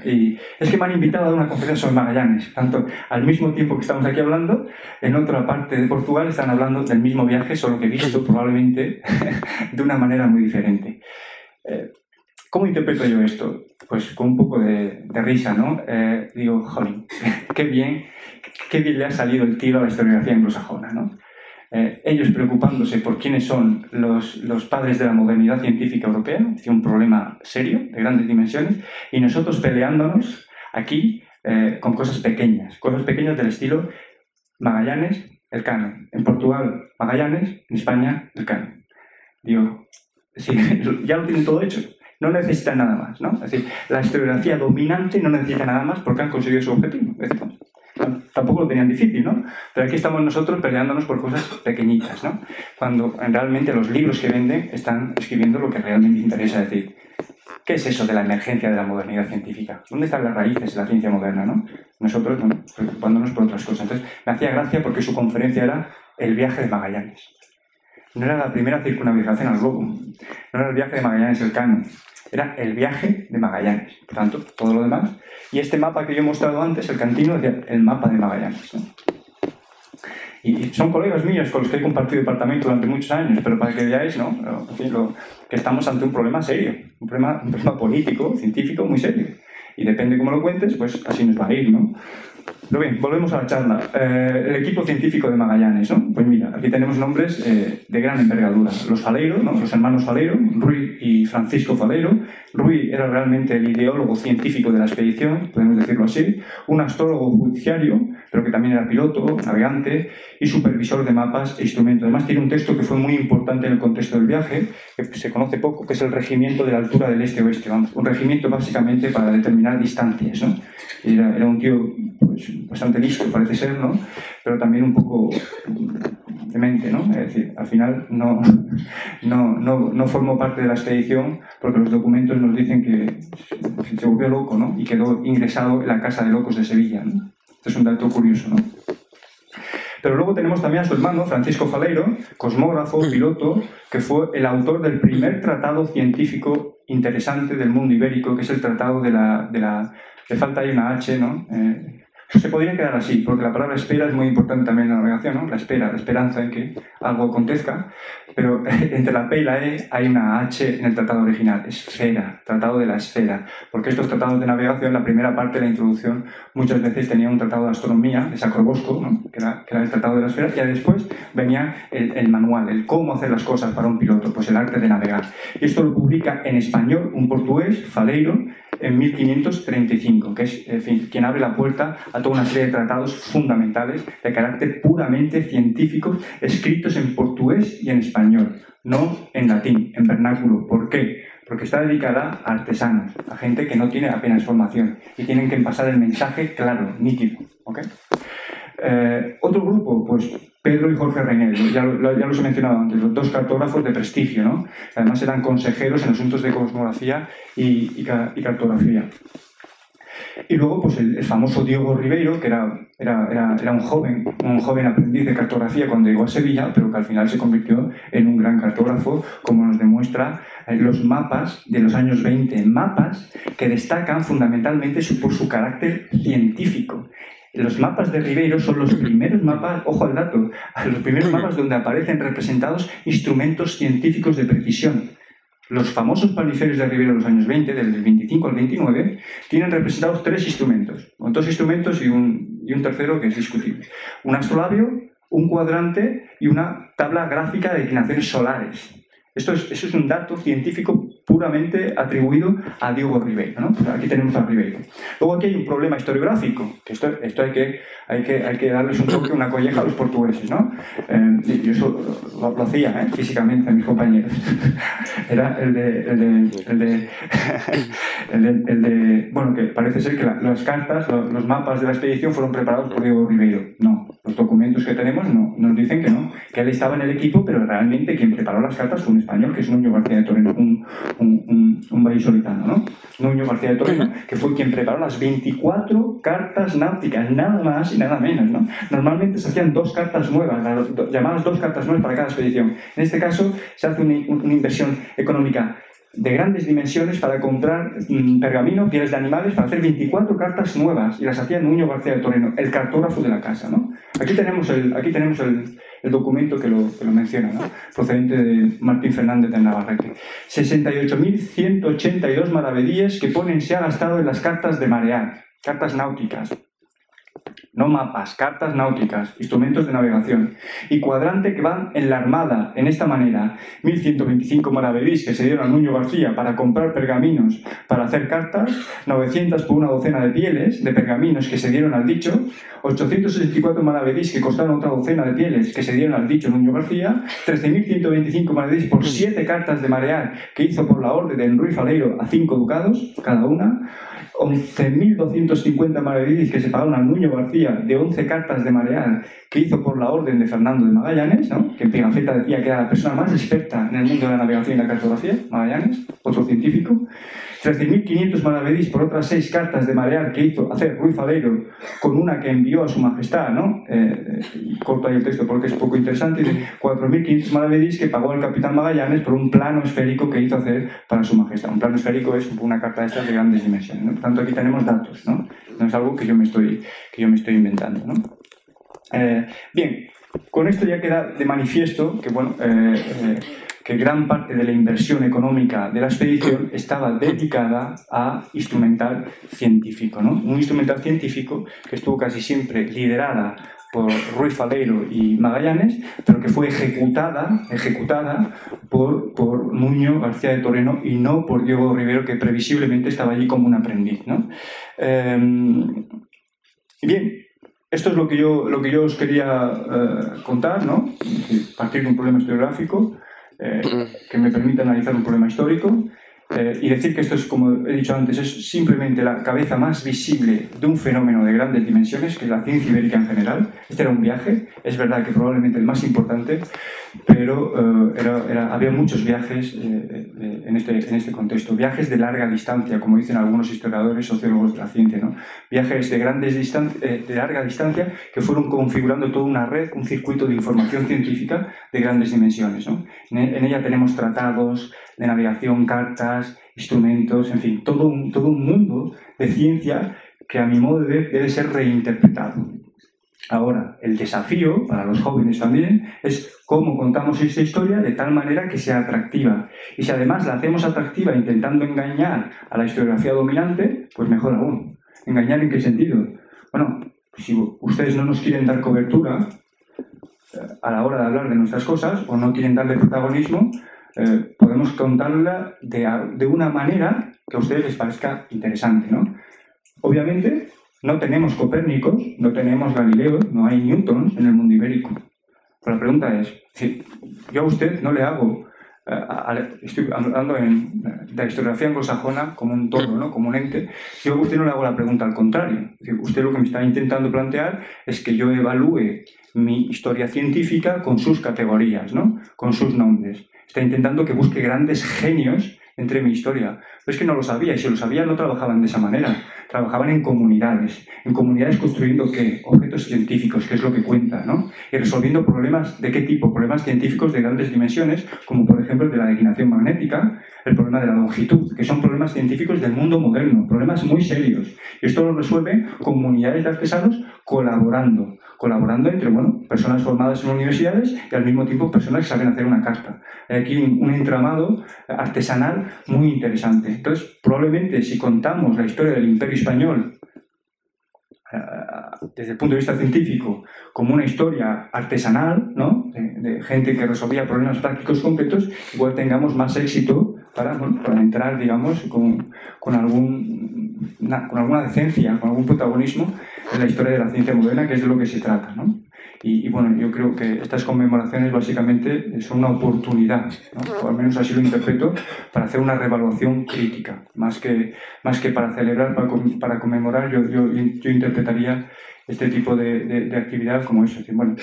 Y es que me han invitado a una conferencia sobre Magallanes. Tanto al mismo tiempo que estamos aquí hablando, en otra parte de Portugal están hablando del mismo viaje, solo que visto probablemente *laughs* de una manera muy diferente. Eh, ¿Cómo interpreto yo esto? Pues con un poco de, risa, ¿no? Eh, digo, jolín, *laughs* qué bien, qué bien le ha salido el tiro a la historiografía anglosajona, ¿no? Eh, ellos preocupándose por quiénes son los, los, padres de la modernidad científica europea, es un problema serio, de grandes dimensiones, y nosotros peleándonos aquí eh, con cosas pequeñas, cosas pequeñas del estilo Magallanes, el canon. En Portugal, Magallanes, en España, el canon. Digo, *laughs* ya lo tienen todo hecho. No necesitan nada más, ¿no? Es decir, la historiografía dominante no necesita nada más porque han conseguido su objetivo tampoco lo tenían difícil, ¿no? Pero aquí estamos nosotros peleándonos por cosas pequeñitas, ¿no? Cuando realmente los libros que venden están escribiendo lo que realmente interesa decir. ¿Qué es eso de la emergencia de la modernidad científica? ¿Dónde están las raíces de la ciencia moderna, no? Nosotros, preocupándonos por otras cosas. Entonces, me hacía gracia porque su conferencia era el viaje de Magallanes. No era la primera circunnavigación al globo. No era el viaje de Magallanes el Cano. Era el viaje de Magallanes. Por tanto, todo lo demás y este mapa que yo he mostrado antes, el cantino, es el mapa de Magallanes. Y son colegas míos con los que he compartido departamento durante muchos años, pero para que veáis ¿no? que estamos ante un problema serio, un problema, un problema político, científico muy serio. Y depende cómo lo cuentes, pues así nos va a ir. ¿no? Pero bien, volvemos a la charla. Eh, el equipo científico de Magallanes, ¿no? Pues mira, aquí tenemos nombres eh, de gran envergadura. Los Faleiro, ¿no? Los hermanos Faleiro, Rui y Francisco Faleiro. Rui era realmente el ideólogo científico de la expedición, podemos decirlo así. Un astrólogo judiciario, pero que también era piloto, navegante y supervisor de mapas e instrumentos. Además tiene un texto que fue muy importante en el contexto del viaje, que se conoce poco, que es el regimiento de la altura del este-oeste. Vamos, un regimiento básicamente para determinar distancias, ¿no? Era, era un tío pues, bastante listo, parece ser, ¿no? Pero también un poco demente, ¿no? Es decir, al final no, no, no, no formó parte de la expedición porque los documentos nos dicen que se volvió loco, ¿no? Y quedó ingresado en la Casa de Locos de Sevilla, ¿no? Este es un dato curioso, ¿no? Pero luego tenemos también a su hermano, Francisco Faleiro, cosmógrafo, piloto, que fue el autor del primer tratado científico interesante del mundo ibérico, que es el tratado de la... De la le falta ahí una H, ¿no? Eh, se podría quedar así, porque la palabra espera es muy importante también en la navegación, ¿no? La espera, la esperanza en que algo acontezca, pero *laughs* entre la P y la E hay una H en el tratado original, esfera, tratado de la esfera, porque estos tratados de navegación, la primera parte de la introducción, muchas veces tenía un tratado de astronomía, de Sacrobosco, ¿no? que, era, el tratado de la esfera, y después venía el, el, manual, el cómo hacer las cosas para un piloto, pues el arte de navegar. Y esto lo publica en español un portugués, Faleiro, en 1535, que es quien abre la puerta a toda una serie de tratados fundamentales de carácter puramente científico escritos en portugués y en español, no en latín, en vernáculo. ¿Por qué? Porque está dedicada a artesanos, a gente que no tiene apenas formación y tienen que pasar el mensaje claro, nítido. Eh, otro grupo, pues Pedro y Jorge Reinel, ya, ya, los he mencionado antes, los dos cartógrafos de prestigio, ¿no? Además eran consejeros en asuntos de cosmografía y, cartografía. Y luego, pues el, famoso Diego Ribeiro, que era, era, era, un joven, un joven aprendiz de cartografía cuando llegó a Sevilla, pero que al final se convirtió en un gran cartógrafo, como nos demuestra eh, los mapas de los años 20, mapas que destacan fundamentalmente por su carácter científico. Los mapas de Ribeiro son los primeros mapas, ojo al dato, los primeros mapas donde aparecen representados instrumentos científicos de precisión. Los famosos paliferios de Ribeiro de los años 20, del 25 al 29, tienen representados tres instrumentos, dos instrumentos y un, y un tercero que es discutible. Un astrolabio, un cuadrante y una tabla gráfica de declinaciones solares. Esto es, eso es un dato científico puramente atribuido a Diego Ribeiro. ¿no? Aquí tenemos a Ribeiro. Luego aquí hay un problema historiográfico, que esto, hay, que, hay, que, hay que darles un toque, una colleja a los portugueses. ¿no? Eh, yo eso lo, hacía ¿eh? físicamente a mis compañeros. *laughs* Era el de, el de, *laughs* el de, el de, bueno, que parece ser que las cartas, los, los, mapas de la expedición fueron preparados por Diego Ribeiro. No, los documentos que tenemos no, nos dicen que no, que él estaba en el equipo, pero realmente quien preparó las cartas fue un español, que es Nuño García de Toreno, un, un, un, vallisoletano, ¿no? Nuño García de Toreno, que fue quien preparó las 24 cartas náuticas, nada más y nada menos, ¿no? Normalmente se hacían dos cartas nuevas, llamadas dos cartas nuevas para cada expedición. En este caso se hace una, una inversión económica de grandes dimensiones para comprar mm, pergamino, pieles de animales, para hacer 24 cartas nuevas, y las hacía Nuño García de Toreno, el cartógrafo de la casa. ¿no? Aquí tenemos el, aquí tenemos el, documento que lo, que lo menciona, procedente de Martín Fernández de Navarrete. 68.182 maravedíes que ponen se ha gastado en las cartas de marear, cartas náuticas, no mapas, cartas náuticas, instrumentos de navegación, y cuadrante que van en la Armada, en esta manera, 1125 maravedís que se dieron a Nuño García para comprar pergaminos para hacer cartas, 900 por una docena de pieles de pergaminos que se dieron al dicho, 864 maravedís que costaron otra docena de pieles que se dieron al dicho Nuño García, 13.125 maravedís por siete cartas de marear que hizo por la orden de Enruy Faleiro a cinco ducados cada una, 11.250 maravedís que se pagaron al Nuño García de 11 cartas de marear que hizo por la orden de Fernando de Magallanes, que en Pigafetta decía que era la persona más experta en el mundo de la navegación y la cartografía, Magallanes, otro científico. 13.500 maravedís por otras seis cartas de marear que hizo hacer Ruiz Faleiro con una que envió a su majestad, ¿no? Eh, corto ahí el texto porque es poco interesante, 4.500 maravedís que pagó el capitán Magallanes por un plano esférico que hizo hacer para su majestad. Un plano esférico es una carta de estas de grandes dimensiones, ¿no? Por tanto, aquí tenemos datos, ¿no? No es algo que yo me estoy, que yo me estoy inventando, ¿no? Eh, bien, con esto ya queda de manifiesto que, bueno, eh, que gran parte de la inversión económica de la expedición estaba dedicada a instrumental científico. ¿no? Un instrumental científico que estuvo casi siempre liderada por Ruiz Faleiro y Magallanes, pero que fue ejecutada, ejecutada por, por Nuño García de Toreno y no por Diego Rivero, que previsiblemente estaba allí como un aprendiz. ¿no? Em, bien, esto es lo que yo, lo que yo os quería eh, contar, ¿no? partir de un problema historiográfico. Eh, que me permite analizar un problema histórico eh, y decir que esto es, como he dicho antes, es simplemente la cabeza más visible de un fenómeno de grandes dimensiones, que es la ciencia ibérica en general. Este era un viaje, es verdad que probablemente el más importante, pero eh, era, había muchos viajes en, este, en este contexto. Viajes de larga distancia, como dicen algunos historiadores, sociólogos de la ciencia. ¿no? Viajes de, grandes de larga distancia que fueron configurando toda una red, un circuito de información científica de grandes dimensiones. ¿no? En, ella tenemos tratados de navegación, cartas, instrumentos, en fin, todo todo un mundo de ciencia que a mi modo de ver debe ser reinterpretado. Ahora, el desafío para los jóvenes también es cómo contamos esta historia de tal manera que sea atractiva. Y si además la hacemos atractiva intentando engañar a la historiografía dominante, pues mejor aún. ¿Engañar en qué sentido? Bueno, si ustedes no nos quieren dar cobertura eh, a la hora de hablar de nuestras cosas o no quieren darle protagonismo, eh, podemos contarla de, de, una manera que a ustedes les parezca interesante, ¿no? Obviamente, no tenemos Copérnicos, no tenemos Galileo, no hay Newtons en el mundo ibérico. Pero la pregunta es, si yo a usted no le hago, eh, estoy hablando en, de la historiografía anglosajona como un todo, ¿no? como un ente, yo a usted no le hago la pregunta al contrario. Usted lo que me está intentando plantear es que yo evalúe mi historia científica con sus categorías, ¿no? con sus nombres. Está intentando que busque grandes genios entre mi historia. Pero es que no lo sabía, y si lo sabía no trabajaban de esa manera. Trabajaban en comunidades, en comunidades construyendo qué? Objetos científicos, que es lo que cuenta, ¿no? Y resolviendo problemas de qué tipo? Problemas científicos de grandes dimensiones, como por ejemplo el de la declinación magnética, el problema de la longitud, que son problemas científicos del mundo moderno, problemas muy serios. Y esto lo resuelven comunidades de artesanos colaborando, colaborando entre bueno, personas formadas en universidades y al mismo tiempo personas que saben hacer una carta. Hay aquí un, entramado artesanal muy interesante. Entonces, probablemente si contamos la historia del imperio español eh, desde el punto de vista científico como una historia artesanal, ¿no? de, gente que resolvía problemas prácticos concretos, igual tengamos más éxito para, para entrar, digamos, con, con, algún, con alguna decencia, con algún protagonismo en la historia de la ciencia moderna, que es de lo que se trata. ¿no? Y, bueno, yo creo que estas conmemoraciones básicamente son una oportunidad, o al menos así lo interpreto, para hacer una revaluación crítica, más que, más que para celebrar, para, para conmemorar, yo, yo, yo, interpretaría este tipo de, de, actividad como eso, es bueno,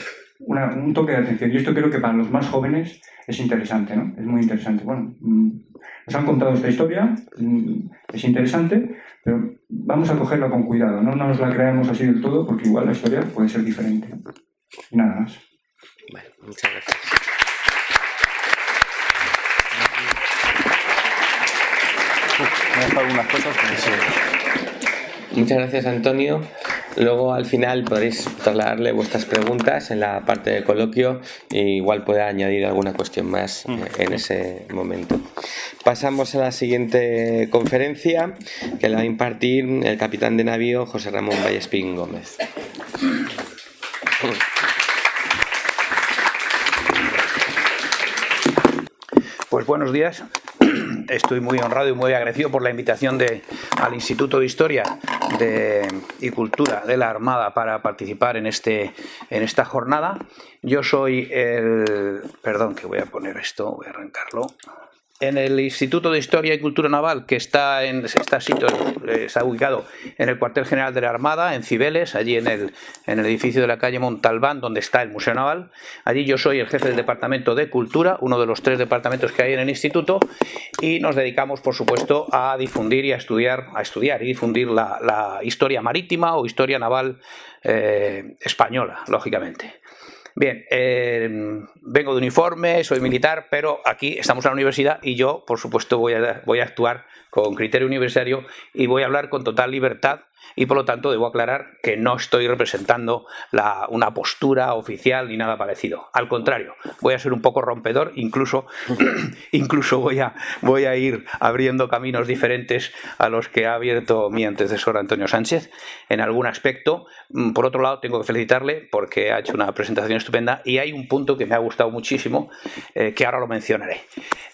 un toque de atención. Y esto creo que para los más jóvenes es interesante, ¿no? Es muy interesante. Bueno, mm, nos han contado esta historia, mm, es interesante, pero vamos a cogerla con cuidado, no nos la creemos así del todo, porque igual la historia puede ser diferente. Y nada más. Bueno, muchas gracias. Muchas gracias, Antonio. Luego al final podréis trasladarle vuestras preguntas en la parte de coloquio e igual puede añadir alguna cuestión más mm. en ese momento. Pasamos a la siguiente conferencia que la va a impartir el capitán de navío José Ramón Vallespín Gómez. Pues buenos días. Estoy muy honrado y muy agradecido por la invitación de, al Instituto de Historia y Cultura de la Armada para participar en, este, en esta jornada. Yo soy el... Perdón, que voy a poner esto, voy a arrancarlo en el Instituto de Historia y Cultura Naval, que está, en, está, está ubicado en el cuartel general de la Armada, en Cibeles, allí en el, en el edificio de la calle Montalbán, donde está el Museo Naval. Allí yo soy el jefe del Departamento de Cultura, uno de los tres departamentos que hay en el instituto, y nos dedicamos, por supuesto, a difundir y a estudiar, a estudiar y difundir la, historia marítima o historia naval eh, española, lógicamente. Bien, eh, vengo de uniforme, soy militar, pero aquí estamos en la universidad y yo, por supuesto, voy a, voy a actuar con criterio universitario y voy a hablar con total libertad y por lo tanto debo aclarar que no estoy representando una postura oficial ni nada parecido. Al contrario, voy a ser un poco rompedor, incluso, *clears throat* incluso voy, a, voy a ir abriendo caminos diferentes a los que ha abierto mi antecesor Antonio Sánchez en algún aspecto. Mm, por otro lado, tengo que felicitarle porque ha hecho una presentación estupenda y hay un punto que me ha gustado muchísimo eh, que ahora lo mencionaré.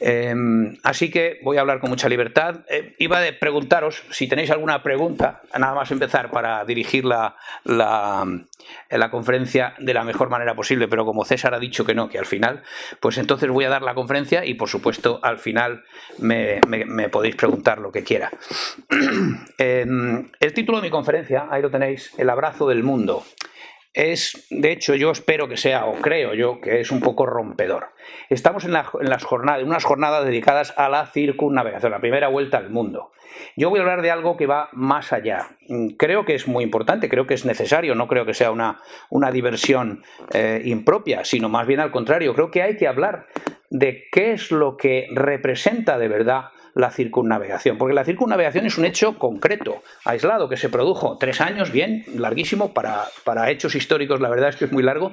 Em, así que voy a hablar con mucha libertad. Eh, iba a preguntaros si tenéis alguna pregunta, nada más empezar para dirigir la, la, conferencia de la mejor manera posible, pero como César ha dicho que no, que al final, pues entonces voy a dar la conferencia y por supuesto al final me, podéis preguntar lo que quiera. *clears throat* el título de mi conferencia, ahí lo tenéis, El abrazo del mundo es, de hecho, yo espero que sea, o creo yo, que es un poco rompedor. Estamos en, las jornadas, en unas jornadas dedicadas a la circunnavegación, la primera vuelta al mundo. Yo voy a hablar de algo que va más allá. Creo que es muy importante, creo que es necesario, no creo que sea una, una diversión eh, impropia, sino más bien al contrario. Creo que hay que hablar de qué es lo que representa de verdad la circunnavegación, porque la circunnavegación es un hecho concreto, aislado, que se produjo tres años, bien, larguísimo, para, para hechos históricos la verdad es que es muy largo,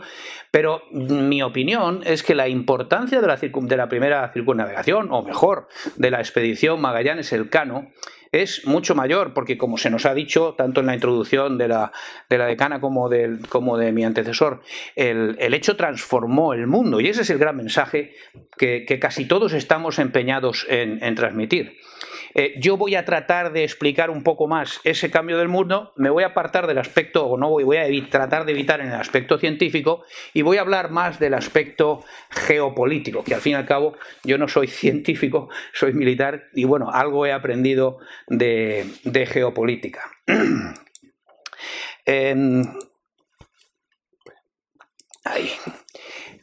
pero mi opinión es que la importancia de la, de la primera circunnavegación, o mejor, de la expedición Magallanes-Elcano, es mucho mayor, porque como se nos ha dicho, tanto en la introducción de la, de la decana como, como de mi antecesor, el, hecho transformó el mundo y ese es el gran mensaje que, casi todos estamos empeñados en, transmitir. Eh, yo voy a tratar de explicar un poco más ese cambio del mundo, me voy a apartar del aspecto, o no voy, voy a tratar de evitar en el aspecto científico, y voy a hablar más del aspecto geopolítico, que al fin y al cabo yo no soy *laughs* científico, soy militar, y bueno, algo he aprendido de, geopolítica. *clears throat* ahí.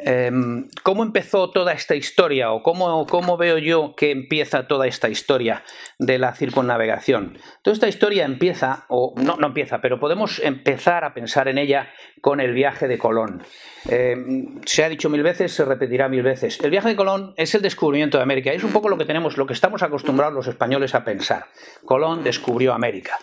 Em, ¿Cómo empezó toda esta historia o cómo, cómo, veo yo que empieza toda esta historia de la circunnavegación? Toda esta historia empieza, o no, no empieza, pero podemos empezar a pensar en ella con el viaje de Colón. Em, se ha dicho mil veces, se repetirá mil veces. El viaje de Colón es el descubrimiento de América. Es un poco lo que tenemos, lo que estamos acostumbrados los españoles a pensar. Colón descubrió América.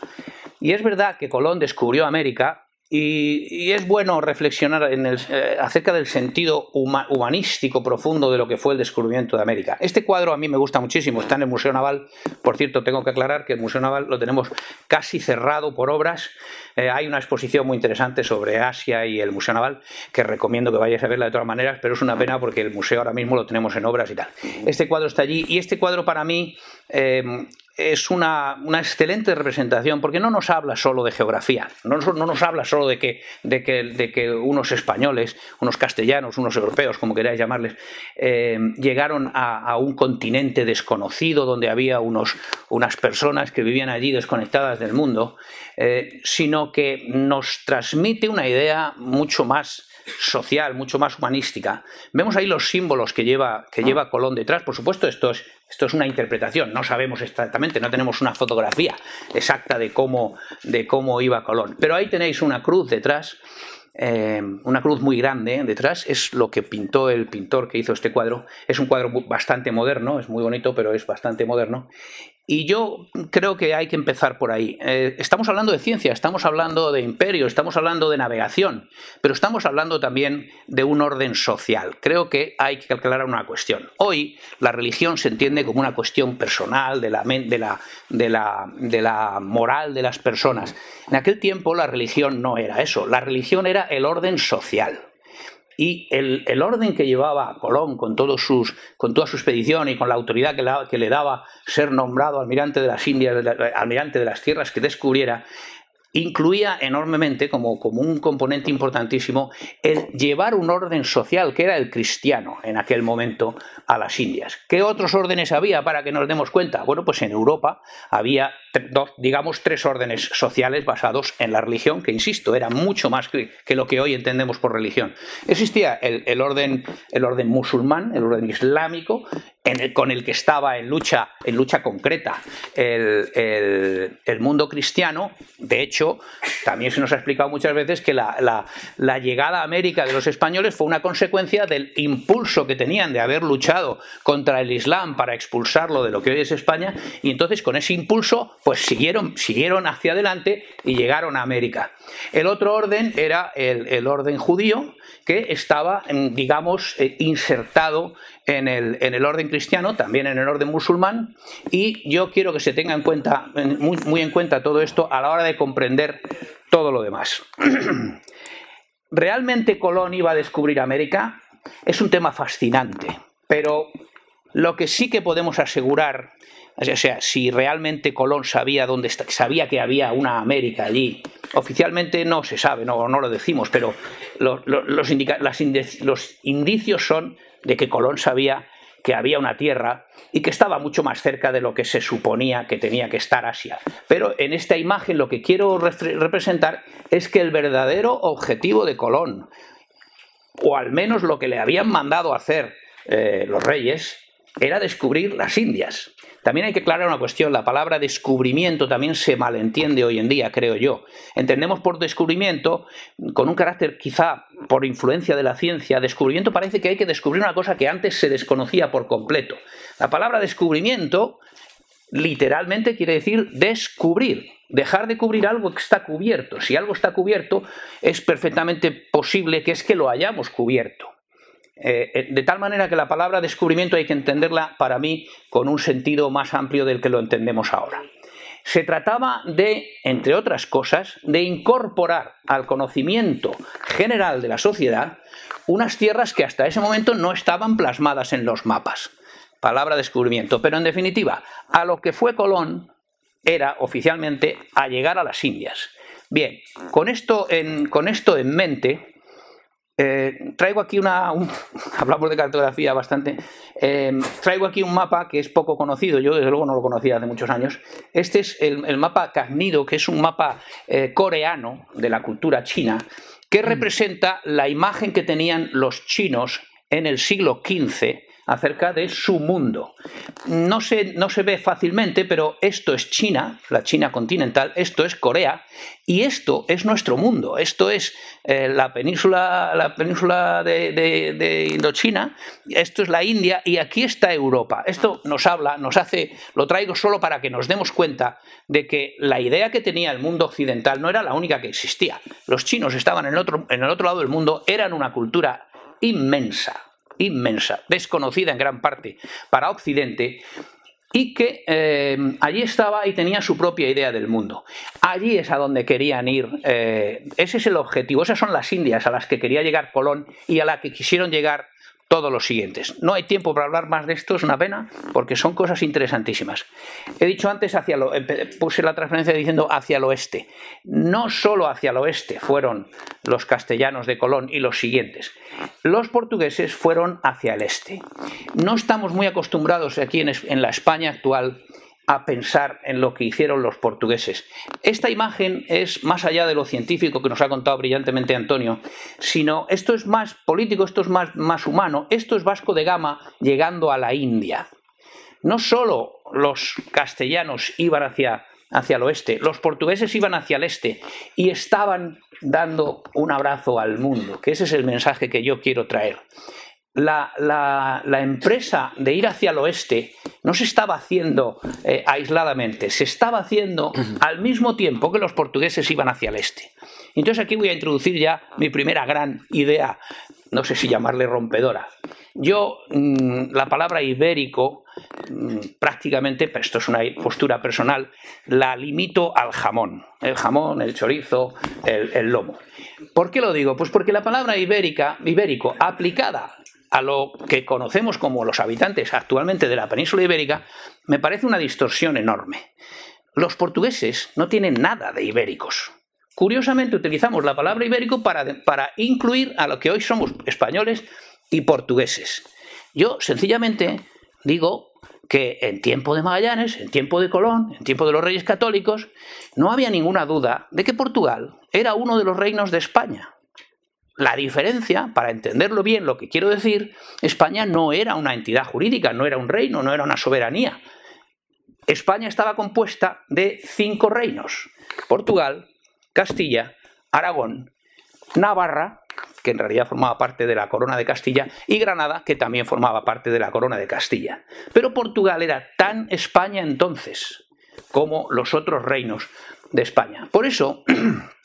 Y es verdad que Colón descubrió América y, es bueno reflexionar en el, eh, acerca del sentido humanístico profundo de lo que fue el descubrimiento de América. Este cuadro a mí me gusta muchísimo, está en el Museo Naval. Por cierto, tengo que aclarar que el Museo Naval lo tenemos casi cerrado por obras. Eh, hay una exposición muy interesante sobre Asia y el Museo Naval que recomiendo que vayáis a verla de todas maneras, pero es una pena porque el museo ahora mismo lo tenemos en obras y tal. Este cuadro está allí y este cuadro para mí eh, es una, excelente representación porque no nos habla solo de geografía, no, nos habla solo de que, de, que, unos españoles, unos castellanos, unos europeos, como queráis llamarles, eh, llegaron a, un continente desconocido donde había unos, unas personas que vivían allí desconectadas del mundo, eh, sino que nos transmite una idea mucho más social, mucho más humanística. Vemos ahí los símbolos que lleva, que lleva Colón detrás. Por supuesto, esto es, esto es una interpretación, no sabemos exactamente, no tenemos una fotografía exacta de cómo, de cómo iba Colón. Pero ahí tenéis una cruz detrás. Eh, una cruz muy grande detrás, es lo que pintó el pintor que hizo este cuadro. Es un cuadro bastante moderno, es muy bonito, pero es bastante moderno. Y yo creo que hay que empezar por ahí. Eh, estamos hablando de ciencia, estamos hablando de imperio, estamos hablando de navegación, pero estamos hablando también de un orden social. Creo que hay que aclarar una cuestión. Hoy la religión se entiende como una cuestión personal de la, moral de las personas. En aquel tiempo la religión no era eso, la religión era el orden social. Y el, orden que llevaba Colón con, todos sus, con toda su expedición y con la autoridad que, que le daba ser nombrado almirante de las Indias, almirante de las tierras que descubriera, incluía enormemente, como, como, un componente importantísimo, el llevar un orden social, que era el cristiano en aquel momento, a las Indias. ¿Qué otros órdenes había para que nos demos cuenta? Bueno, pues en Europa había, dos, digamos, tres órdenes sociales basados en la religión, que, insisto, era mucho más que, lo que hoy entendemos por religión. Existía el, orden, el orden musulmán, el orden islámico, con el que estaba en lucha, en lucha concreta el, mundo cristiano. De hecho, también se nos ha explicado muchas veces que la, llegada a América de los españoles fue una consecuencia del impulso que tenían de haber luchado contra el Islam para expulsarlo de lo que hoy es España, y entonces con ese impulso, pues siguieron, siguieron hacia adelante y llegaron a América. El otro orden era el, orden judío, que estaba, digamos, eh, insertado en el, en el, orden cristiano, también en el orden musulmán, y yo quiero que se tenga en cuenta, muy, muy en cuenta todo esto a la hora de comprender todo lo demás. *clears throat* ¿Realmente Colón iba a descubrir América? Es un tema fascinante, pero lo que sí que podemos asegurar, o sea, si realmente Colón sabía dónde sabía que había una América allí, oficialmente no se sabe, no, no lo decimos, pero los, los indicios son de que Colón sabía que había una tierra y que estaba mucho más cerca de lo que se suponía que tenía que estar Asia. Pero en esta imagen lo que quiero representar es que el verdadero objetivo de Colón, o al menos lo que le habían mandado hacer eh, los reyes, era descubrir las Indias. También hay que aclarar una cuestión, la palabra descubrimiento también se malentiende hoy en día, creo yo. Entendemos por descubrimiento, con un carácter quizá por influencia de la ciencia, descubrimiento parece que hay que descubrir una cosa que antes se desconocía por completo. La palabra descubrimiento literalmente quiere decir descubrir, dejar de cubrir algo que está cubierto. Si algo está cubierto, es perfectamente posible que es que lo hayamos cubierto. Eh, eh, de tal manera que la palabra descubrimiento hay que entenderla para mí con un sentido más amplio del que lo entendemos ahora. Se trataba de, entre otras cosas, de incorporar al conocimiento general de la sociedad unas tierras que hasta ese momento no estaban plasmadas en los mapas. palabra descubrimiento. Pero en definitiva, a lo que fue Colón era oficialmente a llegar a las Indias. Bien, con esto con esto en mente, eh, traigo aquí una. *laughs* hablamos de cartografía bastante. Eh, traigo aquí un mapa que es poco conocido, yo desde luego no lo conocía hace muchos años. Este es el, mapa Cagnido, que es un mapa eh, coreano de la cultura china, que representa la imagen que tenían los chinos en el siglo XV acerca de su mundo. No se, no se ve fácilmente, pero esto es China, la China continental, esto es Corea, y esto es nuestro mundo, esto es eh, la península, la península de, Indochina, esto es la India, y aquí está Europa. Esto nos habla, nos hace, lo traigo solo para que nos demos cuenta de que la idea que tenía el mundo occidental no era la única que existía. Los chinos estaban en otro, en el otro lado del mundo, eran una cultura inmensa, inmensa, desconocida en gran parte para Occidente, y que eh, allí estaba y tenía su propia idea del mundo. Allí es a donde querían ir, eh, ese es el objetivo, esas son las Indias a las que quería llegar Colón y a las que quisieron llegar todos los siguientes. No hay tiempo para hablar más de esto, es una pena, porque son cosas interesantísimas. He dicho antes, hacia lo, puse la transferencia diciendo hacia el oeste. No solo hacia el oeste fueron los castellanos de Colón y los siguientes. Los portugueses fueron hacia el este. No estamos muy acostumbrados aquí en la España actual a pensar en lo que hicieron los portugueses. Esta imagen es más allá de lo científico que nos ha contado brillantemente Antonio, sino esto es más político, esto es más, más humano, esto es Vasco de Gama llegando a la India. No solo los castellanos iban hacia, hacia el oeste, los portugueses iban hacia el este y estaban dando un abrazo al mundo, que ese es el mensaje que yo quiero traer la, empresa de ir hacia el oeste no se estaba haciendo eh, aisladamente, se estaba haciendo al mismo tiempo que los portugueses iban hacia el este. Entonces aquí voy a introducir ya mi primera gran idea, no sé si llamarle rompedora. Yo mm, la palabra ibérico mm, prácticamente, pero esto es una postura personal, la limito al jamón. El jamón, el chorizo, el, el lomo. ¿Por qué lo digo? Pues porque la palabra ibérica, ibérico aplicada a lo que conocemos como los habitantes actualmente de la península ibérica, me parece una distorsión enorme. Los portugueses no tienen nada de ibéricos. Curiosamente utilizamos la palabra ibérico para, para incluir a lo que hoy somos españoles y portugueses. Yo sencillamente digo que en tiempo de Magallanes, en tiempo de Colón, en tiempo de los reyes católicos, no había ninguna duda de que Portugal era uno de los reinos de España. La diferencia, para entenderlo bien lo que quiero decir, España no era una entidad jurídica, no era un reino, no era una soberanía. España estaba compuesta de cinco reinos. Portugal, Castilla, Aragón, Navarra, que en realidad formaba parte de la corona de Castilla, y Granada, que también formaba parte de la corona de Castilla. Pero Portugal era tan España entonces como los otros reinos de España. Por eso, *clears throat*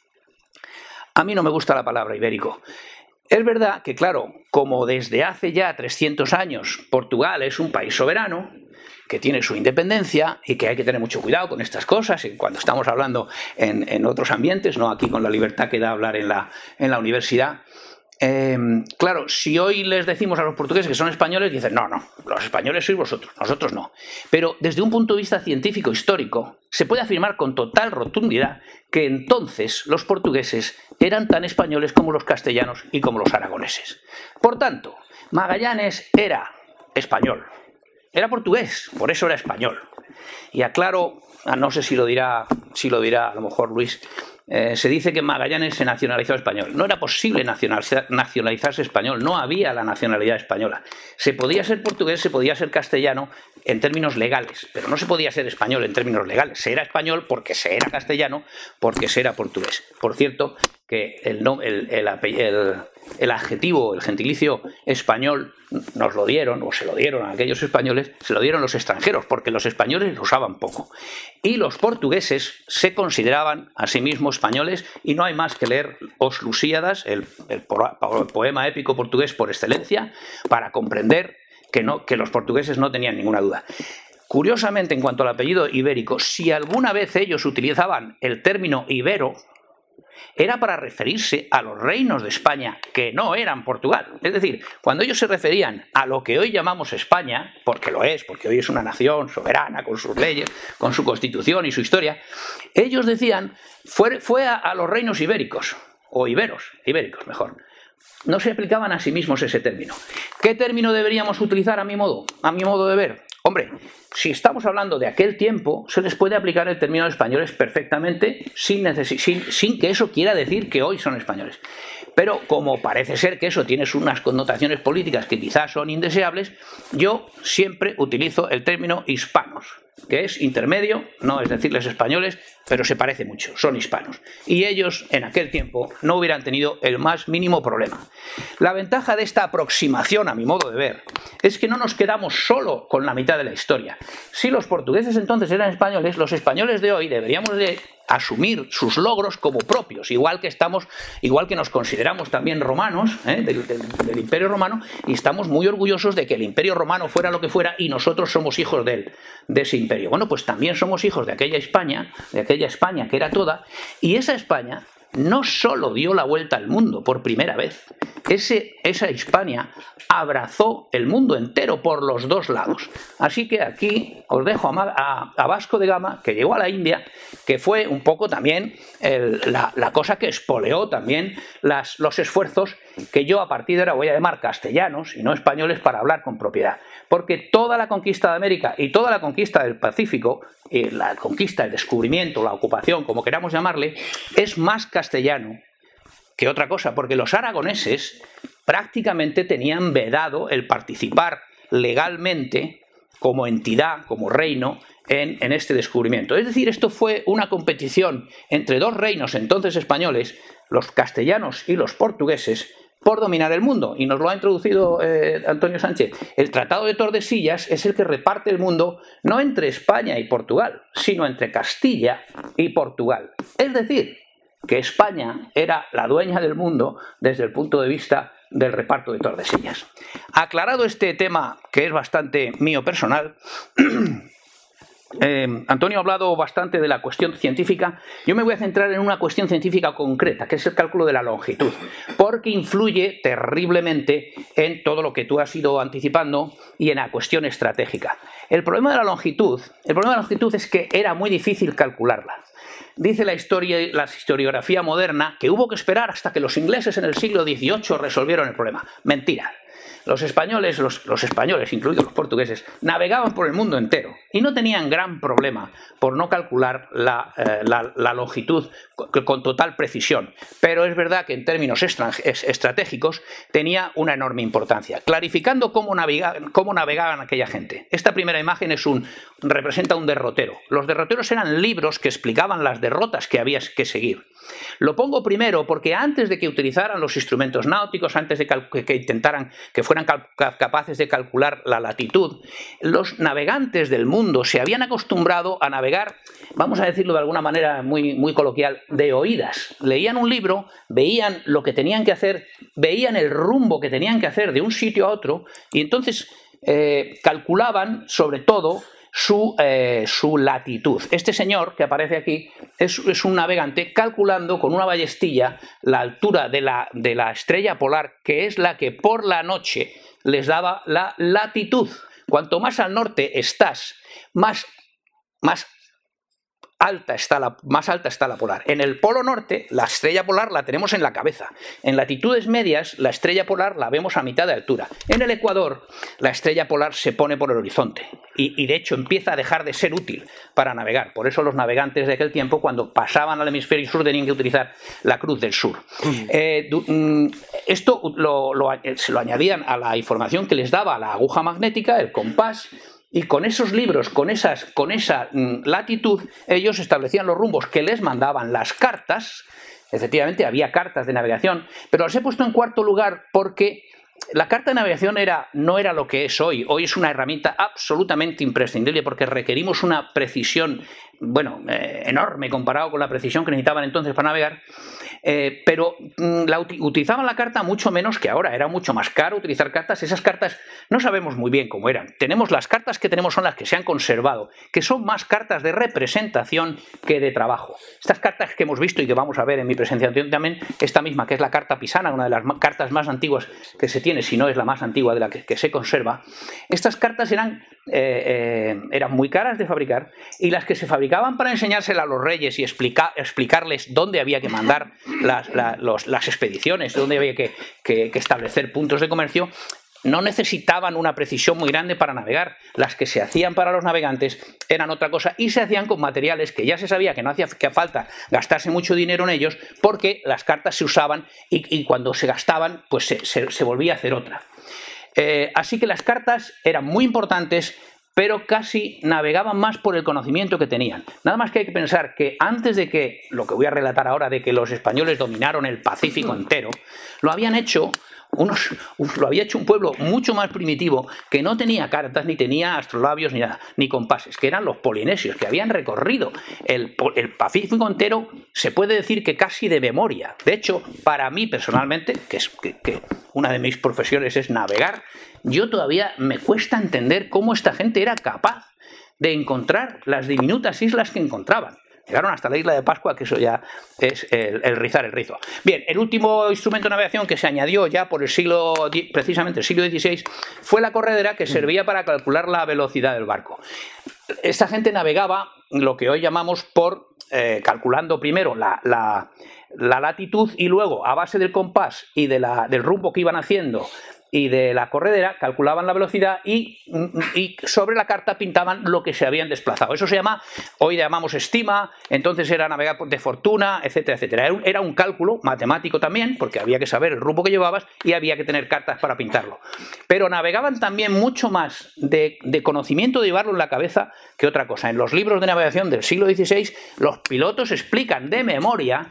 A mí no me gusta la palabra ibérico. Es verdad que, claro, como desde hace ya 300 años Portugal es un país soberano, que tiene su independencia y que hay que tener mucho cuidado con estas cosas cuando estamos hablando en, otros ambientes, no aquí con la libertad que da hablar en la, en la universidad, Em, claro, si hoy les decimos a los portugueses que son españoles, dicen, no, no, los españoles sois vosotros, nosotros no. Pero desde un punto de vista científico histórico, se puede afirmar con total rotundidad que entonces los portugueses eran tan españoles como los castellanos y como los aragoneses. Por tanto, Magallanes era español, era portugués, por eso era español. Y aclaro, no sé si lo dirá, si lo dirá a lo mejor Luis, eh, se dice que Magallanes se nacionalizó español. No era posible nacionalizarse español, no había la nacionalidad española. Se podía ser portugués, se podía ser castellano en términos legales, pero no se podía ser español en términos legales. Se era español porque se era castellano, porque se era portugués. Por cierto, que el, el, el, el, adjetivo, el gentilicio español, nos lo dieron, o se lo dieron a aquellos españoles, se lo dieron los extranjeros, porque los españoles lo usaban poco. Y los portugueses se consideraban a sí mismos españoles, y no hay más que leer Os Lusíadas, el, poema épico portugués por excelencia, para comprender que, no, que los portugueses no tenían ninguna duda. Curiosamente, en cuanto al apellido ibérico, si alguna vez ellos utilizaban el término ibero, era para referirse a los reinos de España que no eran Portugal. Es decir, cuando ellos se referían a lo que hoy llamamos España, porque lo es, porque hoy es una nación soberana con sus leyes, con su constitución y su historia, ellos decían fue, fue a, a los reinos ibéricos, o iberos, ibéricos mejor no se aplicaban a sí mismos ese término. ¿Qué término deberíamos utilizar a mi modo, a mi modo de ver? Hombre, si estamos hablando de aquel tiempo, se les puede aplicar el término españoles perfectamente sin, sin, que eso quiera decir que hoy son españoles. Pero como parece ser que eso tiene unas connotaciones políticas que quizás son indeseables, yo siempre utilizo el término hispanos que es intermedio, no es decirles españoles, pero se parece mucho, son hispanos. Y ellos en aquel tiempo no hubieran tenido el más mínimo problema. La ventaja de esta aproximación, a mi modo de ver, es que no nos quedamos solo con la mitad de la historia. Si los portugueses entonces eran españoles, los españoles de hoy deberíamos de asumir sus logros como propios, igual que estamos, igual que nos consideramos también romanos ¿eh? del, Imperio Romano y estamos muy orgullosos de que el Imperio Romano fuera lo que fuera y nosotros somos hijos de él, de ese imperio. Bueno, pues también somos hijos de aquella España, de aquella España que era toda y esa España no solo dio la vuelta al mundo por primera vez, ese, esa Hispania abrazó el mundo entero por los dos lados. Así que aquí os dejo a, Vasco de Gama, que llegó a la India, que fue un poco también la, cosa que espoleó también los esfuerzos que yo a partir de ahora voy a llamar castellanos y no españoles para hablar con propiedad. Porque toda la conquista de América y toda la conquista del Pacífico, y la conquista, el descubrimiento, la ocupación, como queramos llamarle, es más castellano que otra cosa, porque los aragoneses prácticamente tenían vedado el participar legalmente como entidad, como reino, en, en, este descubrimiento. Es decir, esto fue una competición entre dos reinos entonces españoles, los castellanos y los portugueses, por dominar el mundo. Y nos lo ha introducido eh, Antonio Sánchez. El Tratado de Tordesillas es el que reparte el mundo no entre España y Portugal, sino entre Castilla y Portugal. Es decir, que España era la dueña del mundo desde el punto de vista del reparto de Tordesillas. Aclarado este tema, que es bastante mío personal, *clears throat* Eh, Antonio ha hablado bastante de la cuestión científica. Yo me voy a centrar en una cuestión científica concreta, que es el cálculo de la longitud, porque influye terriblemente en todo lo que tú has ido anticipando y en la cuestión estratégica. El problema de la longitud, el problema de la longitud es que era muy difícil calcularla. Dice la historia, la historiografía moderna que hubo que esperar hasta que los ingleses en el siglo XVIII resolvieron el problema. Mentira. Los españoles, los, españoles, incluidos los portugueses, navegaban por el mundo entero y no tenían gran problema por no calcular la, eh, longitud con, total precisión. Pero es verdad que en términos estratégicos tenía una enorme importancia, clarificando cómo, cómo navegaban aquella gente. Esta primera imagen es un, representa un derrotero. Los derroteros eran libros que explicaban las derrotas que había que seguir. Lo pongo primero porque antes de que utilizaran los instrumentos náuticos, antes de que, intentaran que fueran capaces de calcular la latitud, los navegantes del mundo se habían acostumbrado a navegar, vamos a decirlo de alguna manera muy, muy coloquial, de oídas. Leían un libro, veían lo que tenían que hacer, veían el rumbo que tenían que hacer de un sitio a otro y entonces eh, calculaban sobre todo eh, su, latitud. Este señor que aparece aquí es, un navegante calculando con una ballestilla la altura de la, de la estrella polar, que es la que por la noche les daba la latitud. Cuanto más al norte estás, más, más alta está la, más alta está la polar. En el polo norte, la estrella polar la tenemos en la cabeza. En latitudes medias, la estrella polar la vemos a mitad de altura. En el ecuador, la estrella polar se pone por el horizonte y, de hecho empieza a dejar de ser útil para navegar. Por eso los navegantes de aquel tiempo, cuando pasaban al hemisferio sur, tenían que utilizar la cruz del sur. Eh, mm, esto se lo añadían a la información que les daba la aguja magnética, el compás, y con esos libros, con, esas, con esa mm, latitud, ellos establecían los rumbos que les mandaban las cartas. Efectivamente, había cartas de navegación, pero las he puesto en cuarto lugar porque la carta de navegación era, no era lo que es hoy. Hoy es una herramienta absolutamente imprescindible porque requerimos una precisión bueno, eh, enorme comparado con la precisión que necesitaban entonces para navegar, eh, pero mm, la, utilizaban la carta mucho menos que ahora, era mucho más caro utilizar cartas, esas cartas no sabemos muy bien cómo eran, tenemos las cartas que tenemos son las que se han conservado, que son más cartas de representación que de trabajo. Estas cartas que hemos visto y que vamos a ver en mi presentación también, esta misma, que es la carta pisana, una de las cartas más antiguas que se tiene, si no es la más antigua de la que, se conserva, estas cartas eran, eh, eran muy caras de fabricar y las que se fabricaban para enseñársela a los reyes y explicarles dónde había que mandar *laughs* las, expediciones, dónde había que, establecer puntos de comercio, no necesitaban una precisión muy grande para navegar. Las que se hacían para los navegantes eran otra cosa y se hacían con materiales que ya se sabía que no hacía falta gastarse mucho dinero en ellos porque las cartas se usaban y, cuando se gastaban pues se, volvía a hacer otra. Eh, así que las cartas eran muy importantes pero casi navegaban más por el conocimiento que tenían. Nada más que hay que pensar que antes de que, lo que voy a relatar ahora, de que los españoles dominaron el Pacífico entero, lo habían hecho unos, lo había hecho un pueblo mucho más primitivo que no tenía cartas, ni tenía astrolabios, ni, ni compases, que eran los polinesios, que habían recorrido el, Pacífico entero, se puede decir que casi de memoria. De hecho, para mí personalmente, que, es, que una de mis profesiones es navegar, yo todavía me cuesta entender cómo esta gente era capaz de encontrar las diminutas islas que encontraban. Llegaron hasta la isla de Pascua, que eso ya es el, rizar el rizo. Bien, el último instrumento de navegación que se añadió ya por el siglo, precisamente el siglo XVI, fue la corredera que servía para calcular la velocidad del barco. Esta gente navegaba lo que hoy llamamos por eh, calculando primero la, la, latitud y luego a base del compás y de la, del rumbo que iban haciendo y de la corredera calculaban la velocidad y, sobre la carta pintaban lo que se habían desplazado. Eso se llama, hoy llamamos estima, entonces era navegar de fortuna, etcétera, etcétera. Era un, cálculo matemático también, porque había que saber el rumbo que llevabas y había que tener cartas para pintarlo. Pero navegaban también mucho más de, de conocimiento de llevarlo en la cabeza que otra cosa. En los libros de navegación del siglo XVI, los pilotos explican de memoria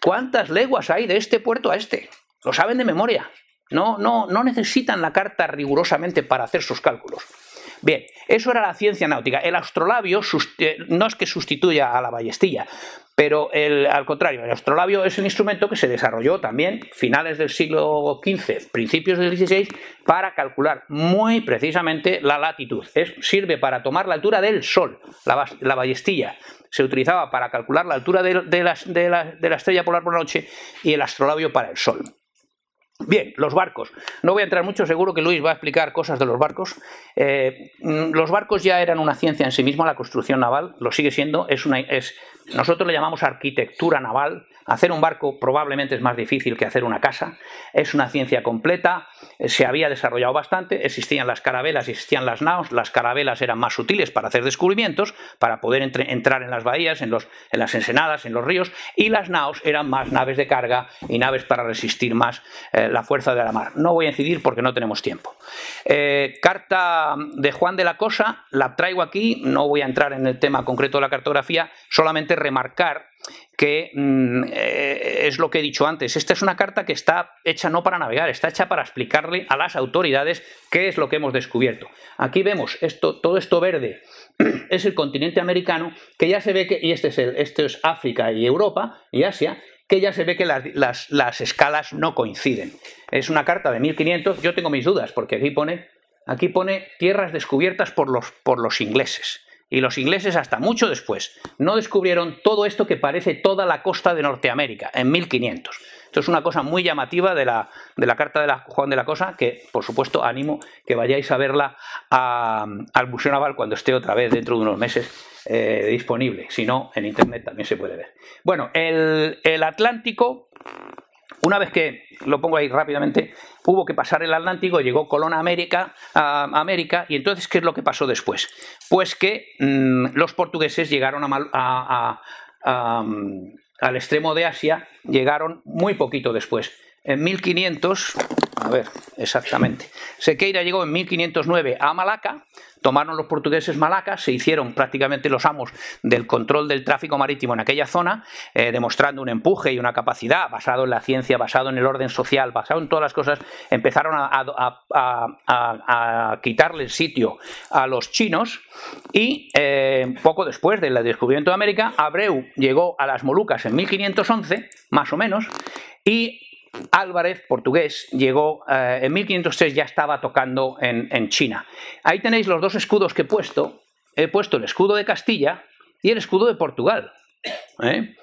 cuántas leguas hay de este puerto a este. Lo saben de memoria. No, no, no necesitan la carta rigurosamente para hacer sus cálculos. Bien, eso era la ciencia náutica. El astrolabio no es que sustituya a la ballestilla, pero al contrario, el astrolabio es un instrumento que se desarrolló también finales del siglo XV, principios del XVI, para calcular muy precisamente la latitud. sirve para tomar la altura del Sol, la, ballestilla. Se utilizaba para calcular la altura de la estrella polar por la noche y el astrolabio para el Sol. Bien, los barcos. No voy a entrar mucho, seguro que Luis va a explicar cosas de los barcos. Eh, mm, los barcos ya eran una ciencia en sí misma, la construcción naval lo sigue siendo. Es una, es, nosotros le llamamos arquitectura naval. Hacer un barco probablemente es más difícil que hacer una casa. Es una ciencia completa, eh, se había desarrollado bastante. Existían las carabelas, existían las naos. Las carabelas eran más útiles para hacer descubrimientos, para poder entrar en las bahías, en, los, en las ensenadas, en los ríos. Y las naos eran más naves de carga y naves para resistir más. Eh, la fuerza de la mar. No voy a incidir porque no tenemos tiempo. Eh, carta de Juan de la Cosa, la traigo aquí, no voy a entrar en el tema concreto de la cartografía, solamente remarcar que mm, eh, es lo que he dicho antes, esta es una carta que está hecha no para navegar, está hecha para explicarle a las autoridades qué es lo que hemos descubierto. Aquí vemos esto, todo esto verde *clears throat* es el continente americano, que ya se ve que, y este es, el, este es África y Europa y Asia, que ya se ve que las, escalas no coinciden. Es una carta de 1500, yo tengo mis dudas, porque aquí pone, aquí pone tierras descubiertas por los, por los ingleses. Y los ingleses hasta mucho después no descubrieron todo esto que parece toda la costa de Norteamérica, en 1500. Esto es una cosa muy llamativa de la, de la carta de la Juan de la Cosa, que por supuesto animo que vayáis a verla al Museo Naval cuando esté otra vez dentro de unos meses eh, disponible. Si no, en Internet también se puede ver. Bueno, el, Atlántico, una vez que, lo pongo ahí rápidamente, hubo que pasar el Atlántico, llegó Colón a América, a América, y entonces, ¿qué es lo que pasó después? Pues que mm, los portugueses llegaron a, al extremo de Asia, llegaron muy poquito después. En 1500, a ver, exactamente, Sequeira llegó en 1509 a Malaca, tomaron los portugueses Malaca, se hicieron prácticamente los amos del control del tráfico marítimo en aquella zona, eh, demostrando un empuje y una capacidad basado en la ciencia, basado en el orden social, basado en todas las cosas, empezaron a, quitarle el sitio a los chinos y eh, poco después del descubrimiento de América, Abreu llegó a las Molucas en 1511, más o menos, y Álvarez, portugués, llegó eh, en 1506, ya estaba tocando en, China. Ahí tenéis los dos escudos que he puesto. He puesto el escudo de Castilla y el escudo de Portugal. ¿eh?